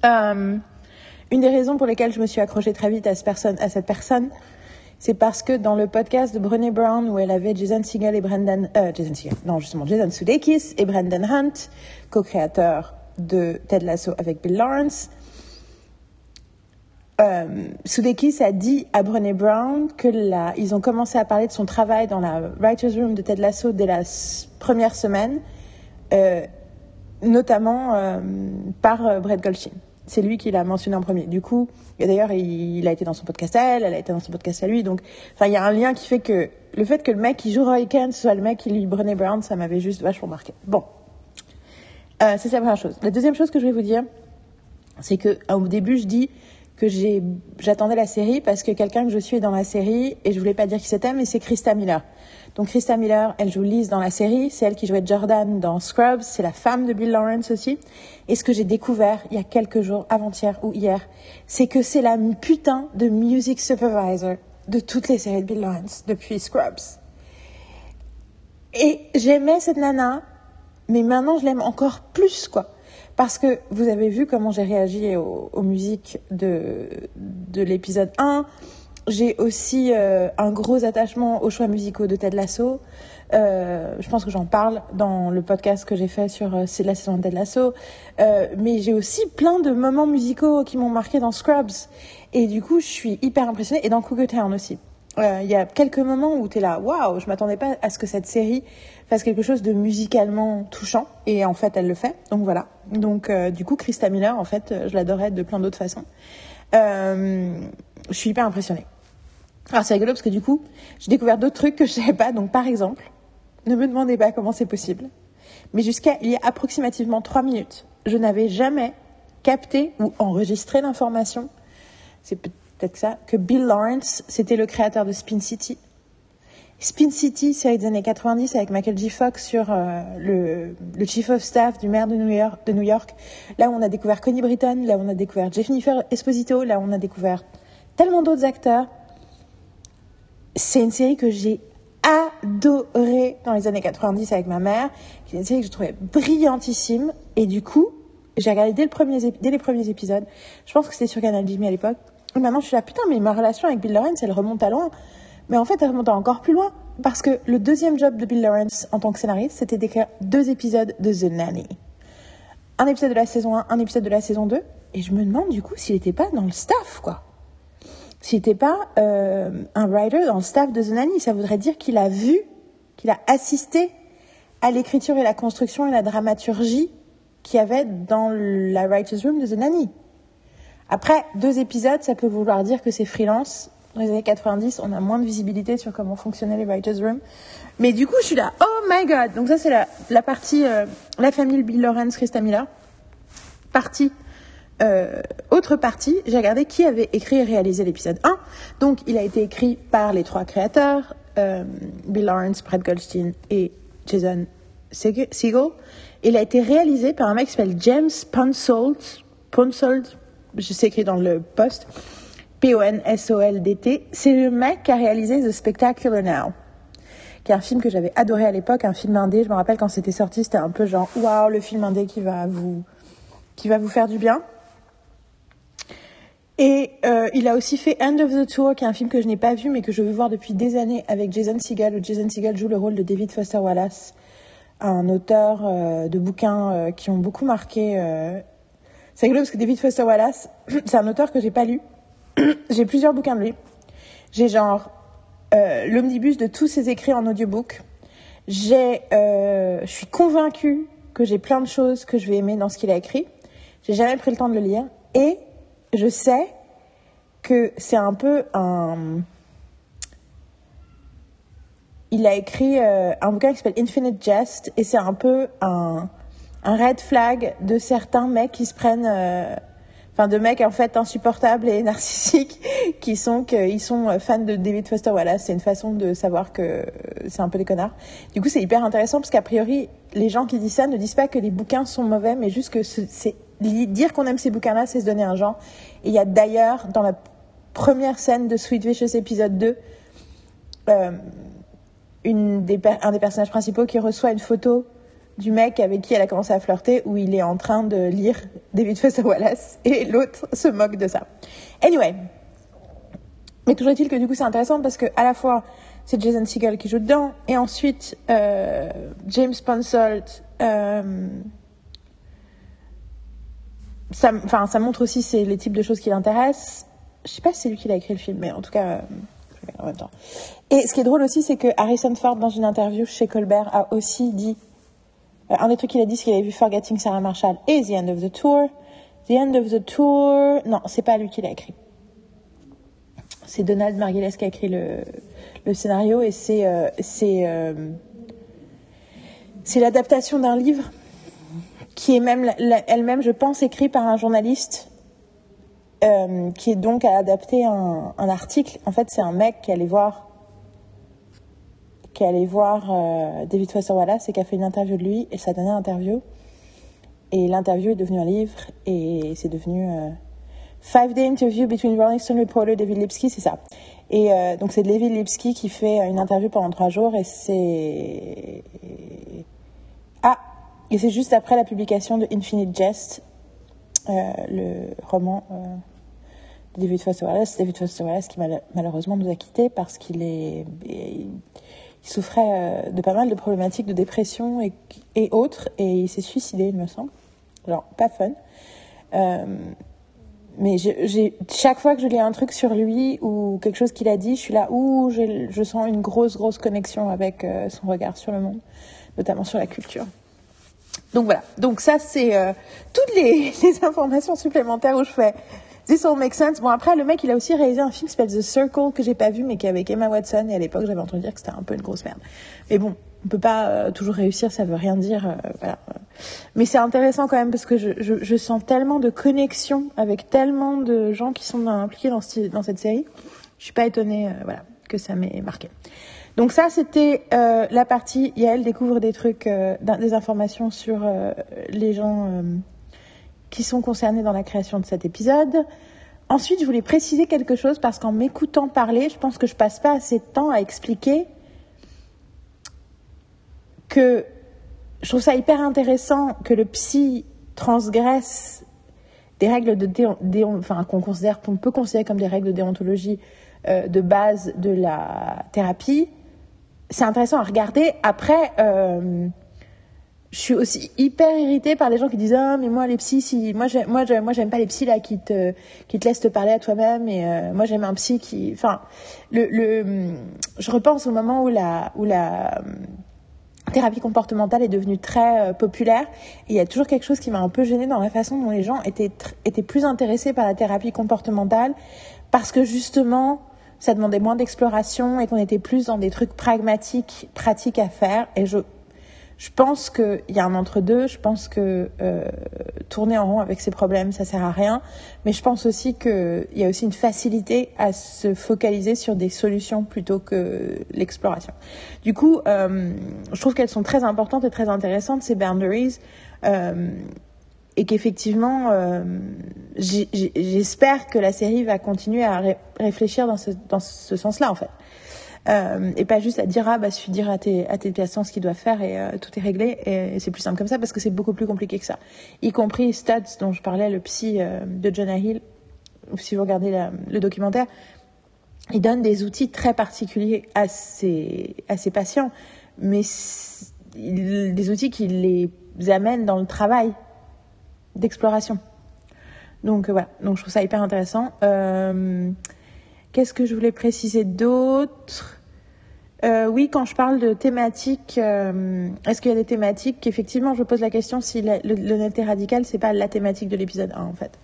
Speaker 1: Euh, une des raisons pour lesquelles je me suis accrochée très vite à, cette personne, c'est parce que dans le podcast de Brené Brown, où elle avait Jason Segel et Brendan, euh, Jason Segel, non, justement, Jason Sudeikis et Brendan Hunt, co-créateurs de Ted Lasso avec Bill Lawrence, euh, Sudeikis a dit à Brené Brown que ils ont commencé à parler de son travail dans la writer's room de Ted Lasso dès la première semaine, euh, notamment euh, par Brett Goldstein. C'est lui qui l'a mentionné en premier. Du coup, et d'ailleurs, il, a été dans son podcast à elle, elle a été dans son podcast à lui. Donc, enfin, il y a un lien qui fait que le fait que le mec qui joue Roy Kent soit le mec qui lit Brené Brown, ça m'avait juste vachement marqué. Bon, euh, c'est la première chose. La deuxième chose que je vais vous dire, c'est que euh, au début, je dis que j'attendais la série parce que quelqu'un que je suis est dans la série et je voulais pas dire qui c'était, mais c'est Krista Miller. Donc Krista Miller, elle joue Liz dans la série, c'est elle qui jouait Jordan dans Scrubs, c'est la femme de Bill Lawrence aussi. Et ce que j'ai découvert il y a quelques jours, avant-hier ou hier, c'est que c'est la putain de music supervisor de toutes les séries de Bill Lawrence depuis Scrubs. Et j'aimais cette nana, mais maintenant je l'aime encore plus, quoi. Parce que vous avez vu comment j'ai réagi aux, musiques de, de l'épisode 1. J'ai aussi euh, un gros attachement aux choix musicaux de Ted Lasso. Euh, je pense que j'en parle dans le podcast que j'ai fait sur euh, la saison de Ted Lasso. Euh, mais j'ai aussi plein de moments musicaux qui m'ont marqué dans Scrubs. Et du coup, je suis hyper impressionnée. Et dans Cougar Town aussi. Il y a quelques moments où tu es là, waouh, je m'attendais pas à ce que cette série fasse quelque chose de musicalement touchant. Et en fait, elle le fait. Donc voilà. Donc du coup, Krista Miller, en fait, je l'adorais de plein d'autres façons. Je suis hyper impressionnée. Alors c'est rigolo parce que du coup, j'ai découvert d'autres trucs que je savais pas. Donc par exemple, ne me demandez pas comment c'est possible. Mais jusqu'à il y a approximativement trois minutes, je n'avais jamais capté ou enregistré l'information. C'est peut-être ça que Bill Lawrence, c'était le créateur de Spin City. Spin City, série des années 90 avec Michael J. Fox sur euh, le, chief of staff du maire de New, York, de New York. Là on a découvert Connie Britton, là on a découvert Jennifer Esposito, là on a découvert tellement d'autres acteurs. C'est une série que j'ai adorée dans les années 90 avec ma mère. C'est une série que je trouvais brillantissime. Et du coup, j'ai regardé dès, les premiers épisodes. Je pense que c'était sur Canal Jimmy à l'époque. Et maintenant, je suis là, putain, mais ma relation avec Bill Lawrence, elle remonte à loin. Mais en fait, elle remonte encore plus loin. Parce que le deuxième job de Bill Lawrence en tant que scénariste, c'était d'écrire deux épisodes de The Nanny. Un épisode de la saison 1, un épisode de la saison 2. Et je me demande du coup s'il n'était pas dans le staff, quoi. N'était pas euh, un writer dans le staff de The Nanny. Ça voudrait dire qu'il a vu, qu'il a assisté à l'écriture et la construction et la dramaturgie qu'il y avait dans la writer's room de The Nanny. Après, deux épisodes, ça peut vouloir dire que c'est freelance. Dans les années 90, on a moins de visibilité sur comment fonctionnait les writer's room. Mais du coup, je suis là, oh my god Donc ça, c'est la, partie, euh, la famille Bill Lawrence, Krista Miller. Partie, euh, autre partie, j'ai regardé qui avait écrit et réalisé l'épisode 1. Donc, il a été écrit par les trois créateurs, euh, Bill Lawrence, Brett Goldstein et Jason Segel. Il a été réalisé par un mec qui s'appelle James Ponsold. Ponsold, je sais écrit dans le post. P-O-N-S-O-L-D-T. C'est le mec qui a réalisé The Spectacular Now qui est un film que j'avais adoré à l'époque, un film indé. Je me rappelle quand c'était sorti, c'était un peu genre waouh, le film indé qui va vous qui va vous faire du bien. Et euh, il a aussi fait End of the Tour, qui est un film que je n'ai pas vu mais que je veux voir depuis des années avec Jason Segel, où Jason Segel joue le rôle de David Foster Wallace, un auteur euh, de bouquins euh, qui ont beaucoup marqué. euh, C'est rigolo parce que David Foster Wallace, c'est un auteur que j'ai pas lu. j'ai plusieurs bouquins de lui. J'ai genre l'omnibus de tous ses écrits en audiobook. J'ai, je suis convaincue que j'ai plein de choses que je vais aimer dans ce qu'il a écrit. J'ai jamais pris le temps de le lire et je sais que c'est un peu un. Il a écrit euh, un bouquin qui s'appelle Infinite Jest et c'est un peu un, un red flag de certains mecs qui se prennent. euh, Enfin, de mecs en fait insupportables et narcissiques qui sont sont fans de David Foster Wallace. C'est une façon de savoir que c'est un peu des connards. Du coup, c'est hyper intéressant parce qu'a priori, les gens qui disent ça ne disent pas que les bouquins sont mauvais, mais juste que ce- c'est dire qu'on aime ces bouquins-là, c'est se donner un genre. Et il y a d'ailleurs dans la première scène de Sweet Vicious épisode 2 euh, un des personnages principaux qui reçoit une photo du mec avec qui elle a commencé à flirter où il est en train de lire David Foster Wallace et l'autre se moque de ça. Anyway. Mais toujours est-il que du coup c'est intéressant parce que à la fois c'est Jason Segel qui joue dedans et ensuite euh, James Ponsold euh, ça, enfin, ça montre aussi c'est les types de choses qui l'intéressent. Je sais pas si c'est lui qui l'a écrit le film, mais en tout cas, euh, en même temps. Et ce qui est drôle aussi, c'est que Harrison Ford, dans une interview chez Colbert, a aussi dit euh, un des trucs qu'il a dit, c'est qu'il avait vu Forgetting Sarah Marshall et The End of the Tour. The End of the Tour, non, c'est pas lui qui l'a écrit. C'est Donald Margulies qui a écrit le, le scénario et c'est euh, c'est euh, c'est l'adaptation d'un livre qui est même elle-même, je pense, écrit par un journaliste euh, qui est donc à adapter un, article. En fait, c'est un mec qui allait voir qui est voir euh, David Foster Wallace et qui a fait une interview de lui et donnait une interview et l'interview est devenue un livre et c'est devenu euh, Five Day Interview between Rolling Stone reporter David Lipsky, c'est ça. Et euh, donc c'est David Lipsky qui fait une interview pendant trois jours et c'est ah et c'est juste après la publication de Infinite Jest, euh, le roman euh, de David Foster Wallace. David Foster Wallace qui mal- malheureusement nous a quittés parce qu'il souffrait euh, de pas mal de problématiques de dépression et, autres et il s'est suicidé il me semble. Alors pas fun. Mais chaque fois que je lis un truc sur lui ou quelque chose qu'il a dit, je suis là où je, je sens une grosse, grosse connexion avec son regard sur le monde, notamment sur la culture. Donc voilà. Donc ça, c'est euh, toutes les, les informations supplémentaires où je fais. This all makes sense. Bon, après, le mec, il a aussi réalisé un film qui s'appelle The Circle, que j'ai pas vu, mais qui est avec Emma Watson. Et à l'époque, j'avais entendu dire que c'était un peu une grosse merde. Mais bon, on peut pas euh, toujours réussir, ça veut rien dire. euh, voilà. Mais c'est intéressant quand même parce que je, je, je sens tellement de connexion avec tellement de gens qui sont impliqués dans, ce- dans cette série. Je suis pas étonnée, euh, voilà, que ça m'ait marqué. Donc ça, c'était euh, la partie. Yael découvre des trucs, euh, des informations sur euh, les gens qui sont concernés dans la création de cet épisode. Ensuite, je voulais préciser quelque chose parce qu'en m'écoutant parler, je pense que je passe pas assez de temps à expliquer que je trouve ça hyper intéressant que le psy transgresse des règles de déon- déon- enfin qu'on considère qu'on peut considérer comme des règles de déontologie de base de la thérapie. C'est intéressant à regarder. Après, euh, je suis aussi hyper irritée par les gens qui disent ah mais moi les psys si moi j'ai- moi moi j'aime pas les psys là qui te qui te laissent te parler à toi-même et euh, moi j'aime un psy qui enfin le le je repense au moment où la où la thérapie comportementale est devenue très euh, populaire et il y a toujours quelque chose qui m'a un peu gênée dans la façon dont les gens étaient étaient plus intéressés par la thérapie comportementale parce que justement ça demandait moins d'exploration et qu'on était plus dans des trucs pragmatiques pratiques à faire et je je pense qu'il y a un entre-deux. Je pense que euh, tourner en rond avec ses problèmes, ça sert à rien. Mais je pense aussi qu'il y a aussi une facilité à se focaliser sur des solutions plutôt que l'exploration. Du coup, euh, je trouve qu'elles sont très importantes et très intéressantes, ces boundaries. Euh, et qu'effectivement, euh, j'espère que la série va continuer à ré- réfléchir dans ce, sens-là, en fait. Euh, et pas juste à dire ah bah suffit dire à tes patients ce qu'ils doivent faire et euh, tout est réglé et, c'est plus simple comme ça parce que c'est beaucoup plus compliqué que ça y compris Studs dont je parlais le psy de Jonah Hill si vous regardez le documentaire il donne des outils très particuliers à ses patients mais des outils qui les amènent dans le travail d'exploration. Donc euh, voilà. Donc je trouve ça hyper intéressant. Euh, Qu'est-ce que je voulais préciser d'autre? Euh, Oui, quand je parle de thématiques, est-ce qu'il y a des thématiques qu'effectivement je pose la question si l'honnêteté radicale, c'est pas la thématique de l'épisode 1 en fait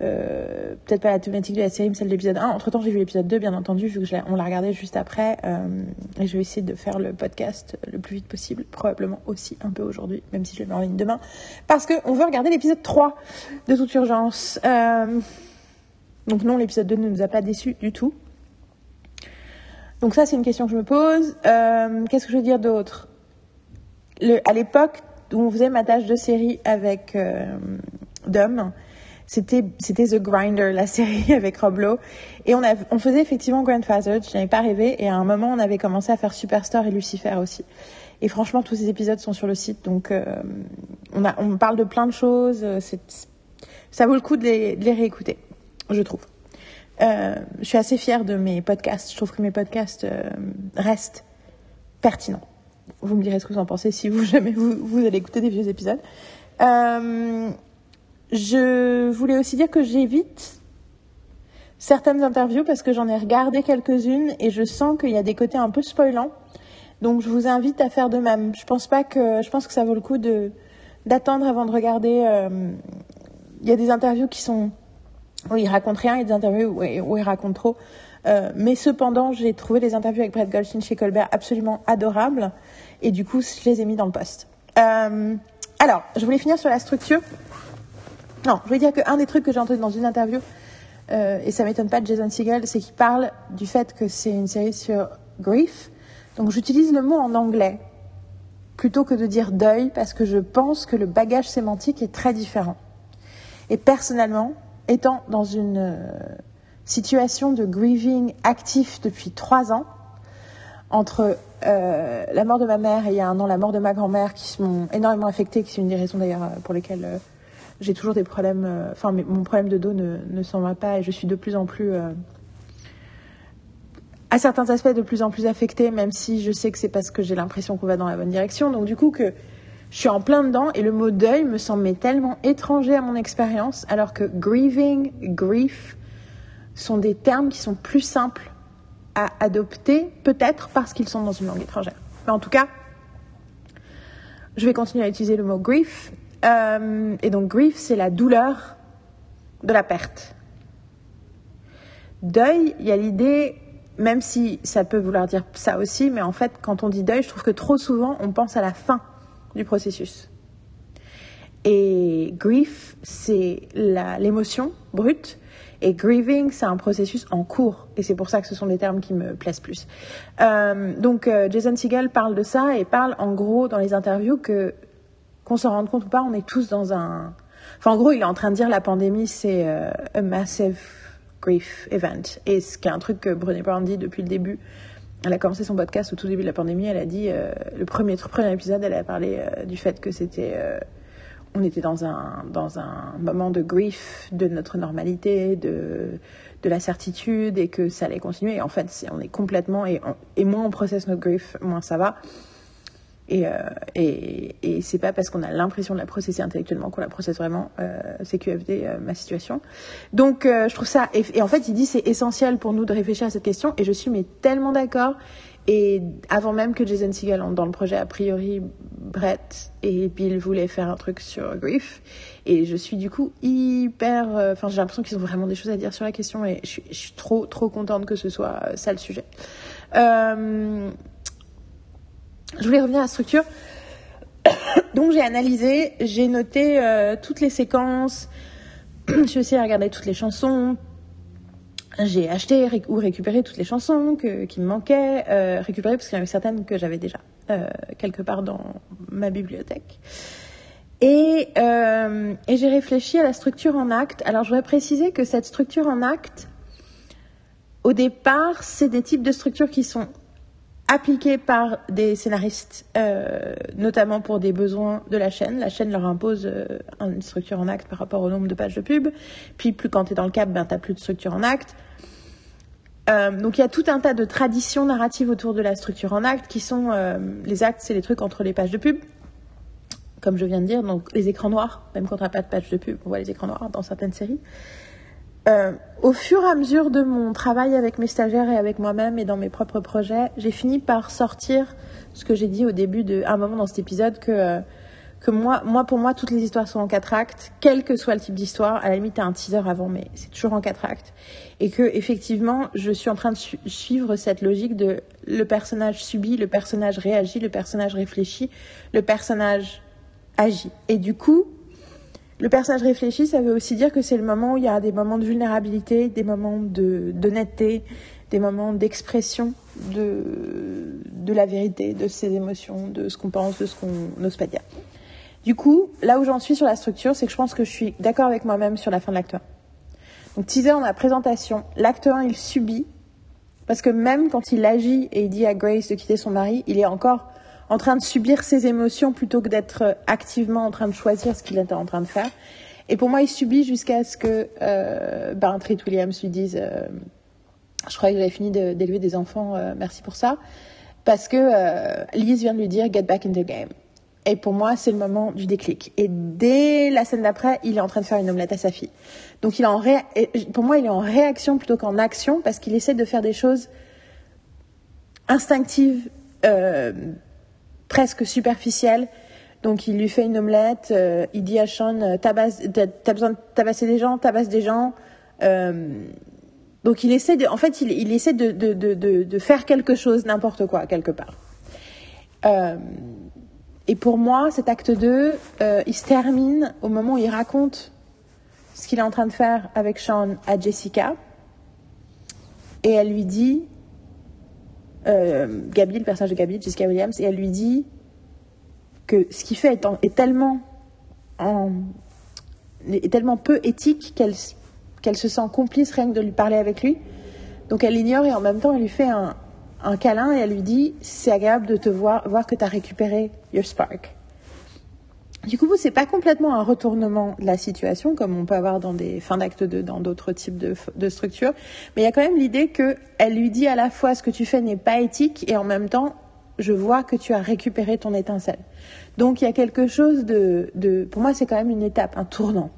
Speaker 1: Euh, Peut-être pas la thématique de la série, mais celle de l'épisode 1. Entre temps, j'ai vu l'épisode 2, bien entendu, vu que on l'a regardé juste après. euh, et je vais essayer de faire le podcast le plus vite possible, probablement aussi un peu aujourd'hui, même si je le mets en ligne demain. Parce qu'on veut regarder l'épisode 3 de toute urgence. Euh, donc non, l'épisode 2 ne nous a pas déçus du tout. Donc ça, c'est une question que je me pose. Qu'est-ce que je veux dire d'autre? À l'époque où on faisait ma tâche de série avec Dom, c'était c'était The Grinder, la série avec Rob. Et on, a, on faisait effectivement Grandfather, je n'avais pas rêvé. Et à un moment, on avait commencé à faire Superstar et Lucifer aussi. Et franchement, tous ces épisodes sont sur le site. Donc euh, on, a, on parle de plein de choses. euh, Ça vaut le coup de les, réécouter je trouve. Euh, je suis assez fière de mes podcasts. Je trouve que mes podcasts restent pertinents. Vous me direz ce que vous en pensez si vous jamais vous, vous allez écouter des vieux épisodes. Je voulais aussi dire que j'évite certaines interviews parce que j'en ai regardé quelques-unes et je sens qu'il y a des côtés un peu spoilants. Donc je vous invite à faire de même. Je pense pas que je pense que ça vaut le coup de d'attendre avant de regarder. euh, Il y a des interviews qui sont où il raconte rien, a des interviews où, où il raconte trop. Euh, mais cependant, j'ai trouvé les interviews avec Brett Goldstein chez Colbert absolument adorables. Et du coup, je les ai mis dans le post. Euh, alors, je voulais finir sur la structure. Non, je voulais dire qu'un des trucs que j'ai entendu dans une interview, euh, et ça m'étonne pas de Jason Segel, c'est qu'il parle du fait que c'est une série sur grief. Donc j'utilise le mot en anglais plutôt que de dire deuil parce que je pense que le bagage sémantique est très différent. Et personnellement, étant dans une euh, situation de grieving actif depuis trois ans, entre euh, la mort de ma mère et il y a un an la mort de ma grand-mère qui m'ont énormément affectée, qui c'est une des raisons d'ailleurs pour lesquelles j'ai toujours des problèmes, euh, enfin mon problème de dos ne, ne s'en va pas et je suis de plus en plus, euh, à certains aspects, de plus en plus affectée, même si je sais que c'est parce que j'ai l'impression qu'on va dans la bonne direction. Donc du coup que je suis en plein dedans et le mot deuil me semble mais tellement étranger à mon expérience, alors que grieving, grief sont des termes qui sont plus simples à adopter, peut-être parce qu'ils sont dans une langue étrangère. Mais en tout cas, je vais continuer à utiliser le mot grief. Euh, et donc grief, c'est la douleur de la perte. Deuil, il y a l'idée, même si ça peut vouloir dire ça aussi, mais en fait, quand on dit deuil, je trouve que trop souvent, on pense à la fin du processus. Et grief, c'est l'émotion brute. Et grieving, c'est un processus en cours. Et c'est pour ça que ce sont des termes qui me plaisent plus. Euh, donc, euh, Jason Segel parle de ça et parle en gros dans les interviews que, qu'on s'en rende compte ou pas, on est tous dans un. Enfin, en gros, il est en train de dire la pandémie, c'est euh, a massive grief event. Et ce qui est un truc que Brené Brown dit depuis le début. Elle a commencé son podcast au tout début de la pandémie. Elle a dit, euh, le premier, premier épisode, elle a parlé euh, du fait que c'était. euh, on était dans un, dans un moment de grief de notre normalité, de, de la certitude et que ça allait continuer. En fait, on est complètement. Et, et moins on processe notre grief, moins ça va. Et, euh, et, c'est pas parce qu'on a l'impression de la processer intellectuellement qu'on la processe vraiment. Euh, c'est QFD, euh, ma situation. Donc, euh, je trouve ça. Et, en fait, il dit c'est essentiel pour nous de réfléchir à cette question. Et je suis mais tellement d'accord. Et avant même que Jason Segel entre dans le projet, a priori, Brett et Bill voulaient faire un truc sur grief. Et je suis du coup hyper. Enfin, j'ai l'impression qu'ils ont vraiment des choses à dire sur la question. Et je suis, trop, trop contente que ce soit ça le sujet. Euh, je voulais revenir à la structure. Donc j'ai analysé, j'ai noté euh, toutes les séquences, j'ai aussi regardé toutes les chansons, j'ai acheté ou récupéré toutes les chansons qui me manquaient, euh, récupéré parce qu'il y en avait certaines que j'avais déjà euh, quelque part dans ma bibliothèque. Et, euh, et j'ai réfléchi à la structure en acte. Alors je voudrais préciser que cette structure en acte, au départ, c'est des types de structures qui sont appliquées par des scénaristes, euh, notamment pour des besoins de la chaîne. La chaîne leur impose euh, une structure en acte par rapport au nombre de pages de pub. Puis plus quand tu es dans le cap, ben, tu n'as plus de structure en acte. Euh, donc il y a tout un tas de traditions narratives autour de la structure en acte qui sont les actes, c'est les trucs entre les pages de pub, comme je viens de dire, donc les écrans noirs, même quand on n'a pas de page de pub, on voit les écrans noirs dans certaines séries. Euh, au fur et à mesure de mon travail avec mes stagiaires et avec moi-même et dans mes propres projets, j'ai fini par sortir ce que j'ai dit au début de un moment dans cet épisode que euh, que moi, moi pour moi toutes les histoires sont en quatre actes, quel que soit le type d'histoire. À la limite, t'as un teaser avant, mais c'est toujours en quatre actes. Et que effectivement, je suis en train de su- suivre cette logique de le personnage subit, le personnage réagit, le personnage réfléchit, le personnage agit. Et du coup, le personnage réfléchi, ça veut aussi dire que c'est le moment où il y a des moments de vulnérabilité, des moments d'honnêteté, des moments d'expression de, de la vérité, de ses émotions, de ce qu'on pense, de ce qu'on n'ose pas dire. Du coup, là où j'en suis sur la structure, c'est que je pense que je suis d'accord avec moi-même sur la fin de l'acte 1. Donc teaser dans la présentation, l'acte 1 il subit, parce que même quand il agit et il dit à Grace de quitter son mari, il est encore en train de subir ses émotions plutôt que d'être activement en train de choisir ce qu'il était en train de faire. Et pour moi, il subit jusqu'à ce que euh, ben, Treat Williams lui dise euh, Je croyais que j'avais fini d'élever des enfants, euh, merci pour ça. Parce que euh, Lise vient de lui dire Get back in the game. Et pour moi, c'est le moment du déclic. Et dès la scène d'après, il est en train de faire une omelette à sa fille. Donc il est en ré... pour moi, il est en réaction plutôt qu'en action parce qu'il essaie de faire des choses instinctives, euh, presque superficielles. Donc il lui fait une omelette, euh, il dit à Sean, euh, t'as besoin de tabasser des gens, tabasse des gens. Euh, donc il essaie de, en fait, il, essaie de, faire quelque chose, n'importe quoi, quelque part. Et pour moi, cet acte 2, euh, il se termine au moment où il raconte ce qu'il est en train de faire avec Sean à Jessica. Et elle lui dit, euh, Gabi, le personnage de Gabi, Jessica Williams, et elle lui dit que ce qu'il fait est, en- est tellement en- est tellement peu éthique qu'elle qu'elle se sent complice rien que de lui parler avec lui. Donc elle l'ignore et en même temps elle lui fait un, un câlin et elle lui dit c'est agréable de te voir, voir que tu as récupéré your spark. Du coup, c'est pas complètement un retournement de la situation comme on peut avoir dans des fins d'acte 2, dans d'autres types de, structures, mais il y a quand même l'idée que elle lui dit à la fois ce que tu fais n'est pas éthique et en même temps je vois que tu as récupéré ton étincelle. Donc il y a quelque chose de, de pour moi c'est quand même une étape, un tournant.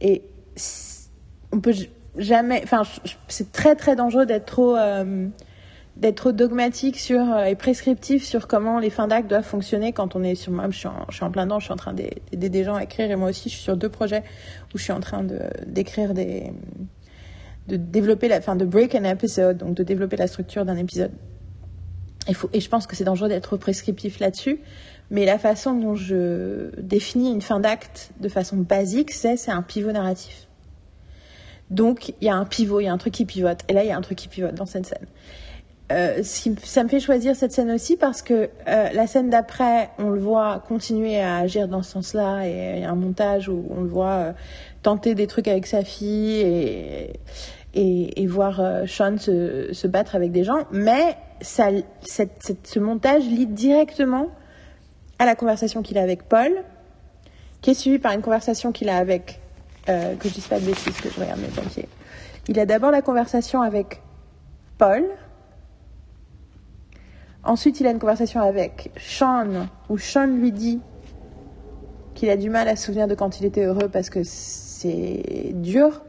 Speaker 1: Et on peut jamais, enfin c'est très très dangereux d'être trop euh, d'être dogmatique sur euh, et prescriptif sur comment les fins d'acte doivent fonctionner quand on est sur moi je suis en, je suis en plein dedans je suis en train d'aider des gens à écrire et moi aussi je suis sur deux projets où je suis en train de d'écrire des de développer la enfin de break an episode donc de développer la structure d'un épisode. Il faut, et je pense que c'est dangereux d'être prescriptif là-dessus mais la façon dont je définis une fin d'acte de façon basique c'est c'est un pivot narratif. Donc il y a un pivot il y a un truc qui pivote et là il y a un truc qui pivote dans cette scène euh, ça me fait choisir cette scène aussi parce que euh, la scène d'après, on le voit continuer à agir dans ce sens-là et il y a un montage où on le voit euh, tenter des trucs avec sa fille et, voir Sean se, battre avec des gens. Mais ce montage lie directement à la conversation qu'il a avec Paul, qui est suivie par une conversation qu'il a avec, que je dise pas de bêtises, que je regarde mes papiers. Il a d'abord la conversation avec Paul. Ensuite, il a une conversation avec Sean, où Sean lui dit qu'il a du mal à se souvenir de quand il était heureux parce que c'est dur.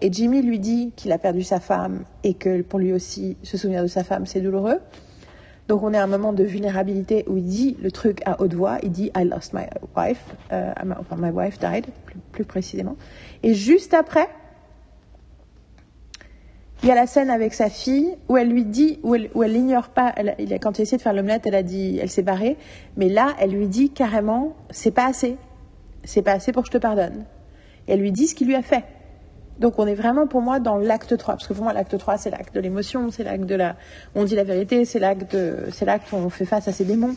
Speaker 1: Et Jimmy lui dit qu'il a perdu sa femme et que pour lui aussi, se souvenir de sa femme, c'est douloureux. Donc on est à un moment de vulnérabilité où il dit le truc à haute voix, il dit I lost my wife, euh, enfin my wife died, plus précisément. Et juste après, il y a la scène avec sa fille où elle lui dit, où elle, où elle l'ignore pas. Elle, quand il essayé de faire l'omelette, elle a dit, elle s'est barrée. Mais là, elle lui dit carrément, c'est pas assez. C'est pas assez pour que je te pardonne. Et elle lui dit ce qu'il lui a fait. Donc on est vraiment pour moi dans l'acte 3. Parce que pour moi, l'acte 3, c'est l'acte de l'émotion, c'est l'acte de la, on dit la vérité, c'est l'acte c'est l'acte où on fait face à ses démons.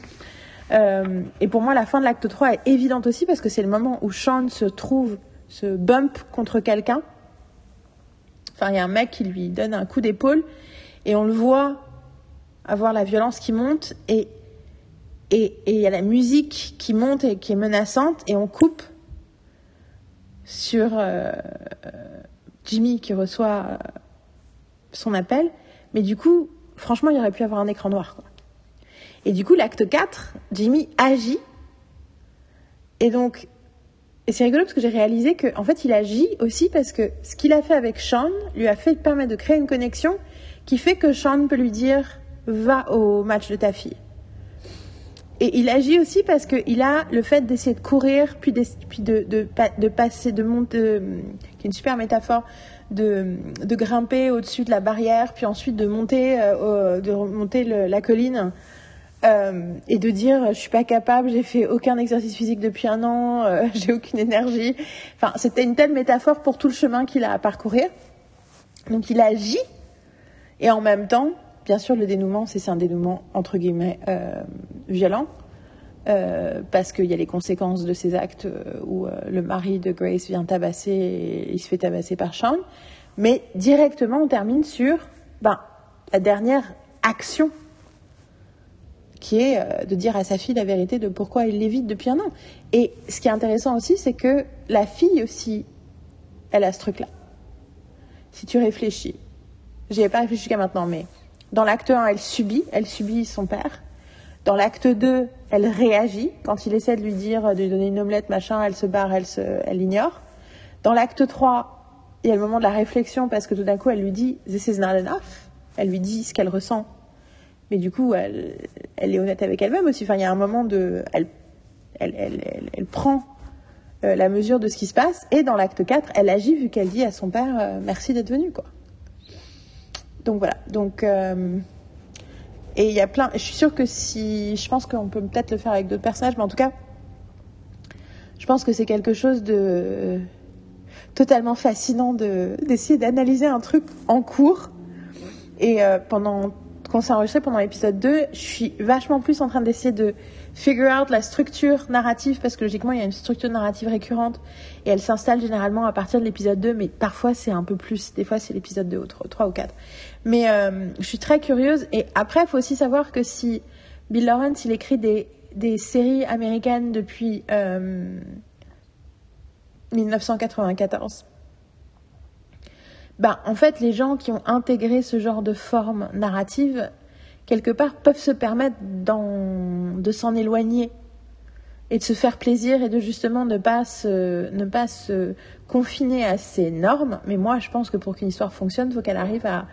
Speaker 1: Euh, et pour moi, la fin de l'acte 3 est évidente aussi parce que c'est le moment où Sean se trouve, se bump contre quelqu'un. Il y a un mec qui lui donne un coup d'épaule et on le voit avoir la violence qui monte et et il y a la musique qui monte et qui est menaçante et on coupe sur euh, Jimmy qui reçoit euh, son appel. Mais du coup, franchement, il aurait pu avoir un écran noir. Et du coup, l'acte 4, Jimmy agit. Et donc, et c'est rigolo parce que j'ai réalisé qu'en en fait, il agit aussi parce que ce qu'il a fait avec Sean lui a fait permettre de créer une connexion qui fait que Sean peut lui dire va au match de ta fille. Et il agit aussi parce qu'il a le fait d'essayer de courir, puis, d'ess- puis de, de, pa- de passer, de monter, de- qui est une super métaphore, de, de grimper au-dessus de la barrière, puis ensuite de monter, euh, de remonter le- la colline. Euh, et de dire je suis pas capable, j'ai fait aucun exercice physique depuis un an, euh, j'ai aucune énergie. Enfin, c'était une telle métaphore pour tout le chemin qu'il a à parcourir. Donc il agit et en même temps, bien sûr, le dénouement, c'est un dénouement entre guillemets euh, violent parce qu'il y a les conséquences de ces actes où le mari de Grace vient tabasser il se fait tabasser par Sean. Mais directement, on termine sur ben, la dernière action qui est euh, de dire à sa fille la vérité de pourquoi il l'évite depuis un an. Et ce qui est intéressant aussi, c'est que la fille aussi, elle a ce truc-là. Si tu réfléchis, j'y ai pas réfléchi jusqu'à maintenant, mais dans l'acte 1, elle subit, elle subit son père. Dans l'acte 2, elle réagit. Quand il essaie de lui dire, de lui donner une omelette, machin, elle se barre, elle se, elle l'ignore. Dans l'acte 3, il y a le moment de la réflexion parce que tout d'un coup, elle lui dit, this is not enough. Elle lui dit ce qu'elle ressent. Mais du coup, elle, elle est honnête avec elle-même aussi. Enfin, il y a un moment de, elle, elle, elle, elle, prend euh, la mesure de ce qui se passe. Et dans l'acte 4, elle agit vu qu'elle dit à son père, euh, merci d'être venu, quoi. Donc voilà. Donc, euh, et il y a plein. Je suis sûre que si, je pense qu'on peut peut-être le faire avec d'autres personnages, mais en tout cas, je pense que c'est quelque chose de totalement fascinant de d'essayer d'analyser un truc en cours et pendant qu'on s'est enregistré pendant l'épisode 2, je suis vachement plus en train d'essayer de figure out la structure narrative parce que logiquement il y a une structure narrative récurrente et elle s'installe généralement à partir de l'épisode 2 mais parfois c'est un peu plus, des fois c'est l'épisode 2 ou 3 ou 4. Mais euh, je suis très curieuse et après il faut aussi savoir que si Bill Lawrence il écrit des, séries américaines depuis euh, 1994 ben, en fait, les gens qui ont intégré ce genre de forme narrative, quelque part, peuvent se permettre de s'en éloigner et de se faire plaisir et de justement ne pas se, ne pas se confiner à ces normes. Mais moi, je pense que pour qu'une histoire fonctionne, il faut qu'elle arrive à,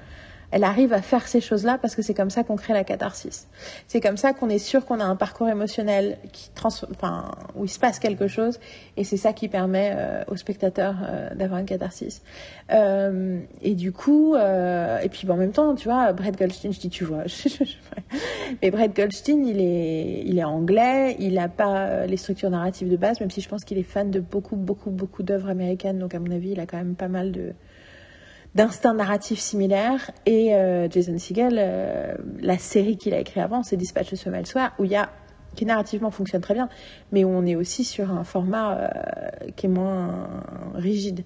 Speaker 1: elle arrive à faire ces choses-là parce que c'est comme ça qu'on crée la catharsis. C'est comme ça qu'on est sûr qu'on a un parcours émotionnel qui trans, enfin, où il se passe quelque chose et c'est ça qui permet euh, au spectateur euh, d'avoir une catharsis. Euh, et du coup, euh, et puis bon, en même temps, tu vois, Brett Goldstein, je dis tu vois, mais Brett Goldstein, il est, il est anglais, il n'a pas euh, les structures narratives de base, même si je pense qu'il est fan de beaucoup, beaucoup, beaucoup d'œuvres américaines, donc à mon avis, il a quand même pas mal de d'instinct narratif similaire. Et euh, Jason Segel, euh, la série qu'il a écrite avant, c'est Dispatch de ce le soir, où il y a qui narrativement fonctionne très bien, mais où on est aussi sur un format euh, qui est moins rigide.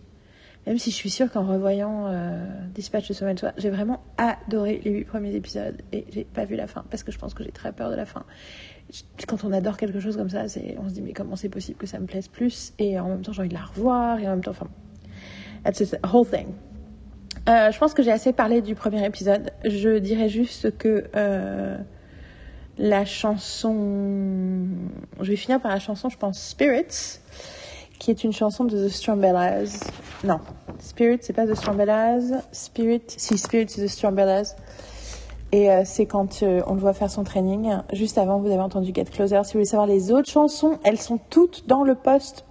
Speaker 1: Même si je suis sûre qu'en revoyant euh, Dispatch de ce le soir, j'ai vraiment adoré les huit premiers épisodes et j'ai pas vu la fin parce que je pense que j'ai très peur de la fin. Quand on adore quelque chose comme ça, on se dit mais comment c'est possible que ça me plaise plus? Et en même temps j'ai envie de la revoir et en même temps, enfin, that's a whole thing. Euh, je pense que j'ai assez parlé du premier épisode. Je dirais juste que euh, la chanson. Je vais finir par la chanson, je pense, Spirits, qui est une chanson de The Strawbellas. Non, Spirit, c'est pas The Strawbellas. Spirit, si Spirit, c'est The Strawbellas. Et euh, c'est quand on le voit faire son training. Juste avant, vous avez entendu Get Closer. Si vous voulez savoir les autres chansons, elles sont toutes dans le post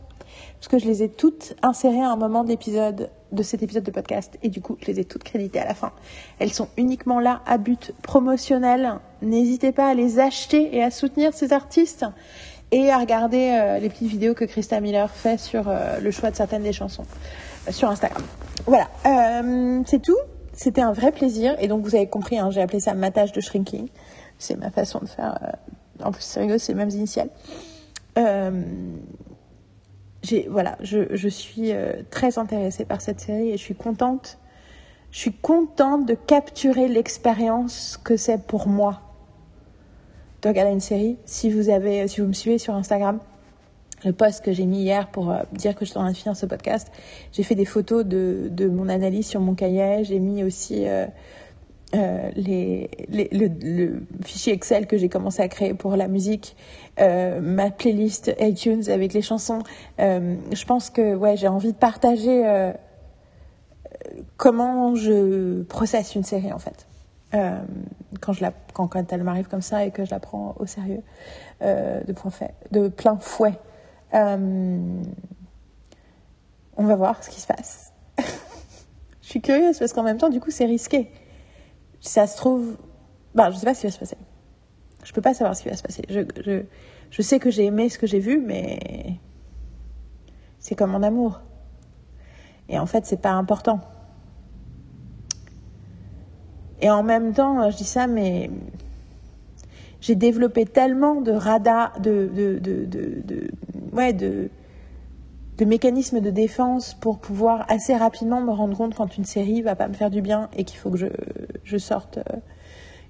Speaker 1: parce que je les ai toutes insérées à un moment de l'épisode de cet épisode de podcast et du coup je les ai toutes créditées à la fin. Elles sont uniquement là à but promotionnel. N'hésitez pas à les acheter et à soutenir ces artistes et à regarder euh, les petites vidéos que Krista Miller fait sur euh, le choix de certaines des chansons euh, sur Instagram. Voilà, c'est tout. C'était un vrai plaisir et donc vous avez compris, hein, j'ai appelé ça matage de shrinking. C'est ma façon de faire. en plus c'est rigolo, c'est les mêmes initiales. Voilà, je, je suis euh, très intéressée par cette série et je suis contente. Je suis contente de capturer l'expérience que c'est pour moi de regarder une série. Si vous avez, si vous me suivez sur Instagram, le post que j'ai mis hier pour euh, dire que je suis en train de finir ce podcast, j'ai fait des photos de, de mon analyse sur mon cahier. J'ai mis aussi euh, euh, les, les- le, le fichier Excel que j'ai commencé à créer pour la musique, euh, ma playlist iTunes avec les chansons. Euh, je pense que ouais, j'ai envie de partager euh, comment je processe une série en fait. Euh, quand, je la, quand, quand elle m'arrive comme ça et que je la prends au sérieux euh, de, point fait, de plein fouet. On va voir ce qui se passe. je suis curieuse parce qu'en même temps, du coup, c'est risqué. Ça se trouve. Ben, je sais pas ce qui va se passer. Je peux pas savoir ce qui va se passer. Je, je, je sais que j'ai aimé ce que j'ai vu, mais. C'est comme mon amour. Et en fait, c'est pas important. Et en même temps, je dis ça, mais j'ai développé tellement de radars, de, de, de, de- ouais, de, de mécanismes de défense pour pouvoir assez rapidement me rendre compte quand une série va pas me faire du bien et qu'il faut que je, sorte. euh.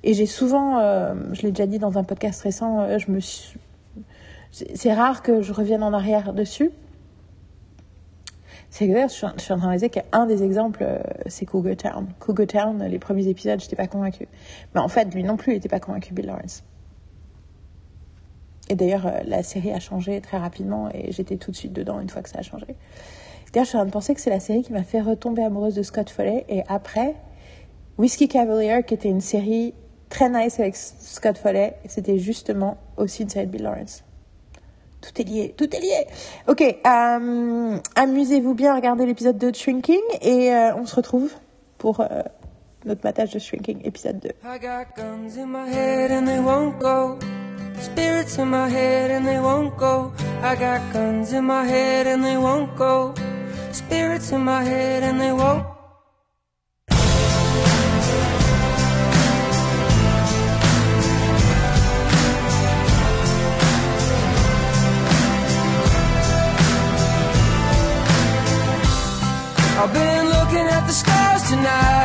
Speaker 1: Et j'ai souvent, euh, je l'ai déjà dit dans un podcast récent, euh, je me suis- c'est rare que je revienne en arrière dessus. C'est d'ailleurs, je suis en train de réaliser qu'un des exemples, c'est Cougar Town. Cougar Town, les premiers épisodes, j'étais pas convaincue. Mais en fait, lui non plus, il était pas convaincu, Bill Lawrence. Et d'ailleurs, euh, la série a changé très rapidement et j'étais tout de suite dedans une fois que ça a changé. D'ailleurs, je suis en train de penser que c'est la série qui m'a fait retomber amoureuse de Scott Foley. Et après, Whiskey Cavalier, qui était une série très nice avec Scott Foley, c'était justement aussi une série de Bill Lawrence. Tout est lié, tout est lié. Ok, euh, amusez-vous bien à regarder l'épisode 2 de Shrinking et euh, on se retrouve pour notre matage de Shrinking, épisode 2.
Speaker 2: I got guns in my head and they won't go. Spirits in my head and they won't go. I got guns in my head and they won't go. Spirits in my head and they won't. I've been looking at the stars tonight.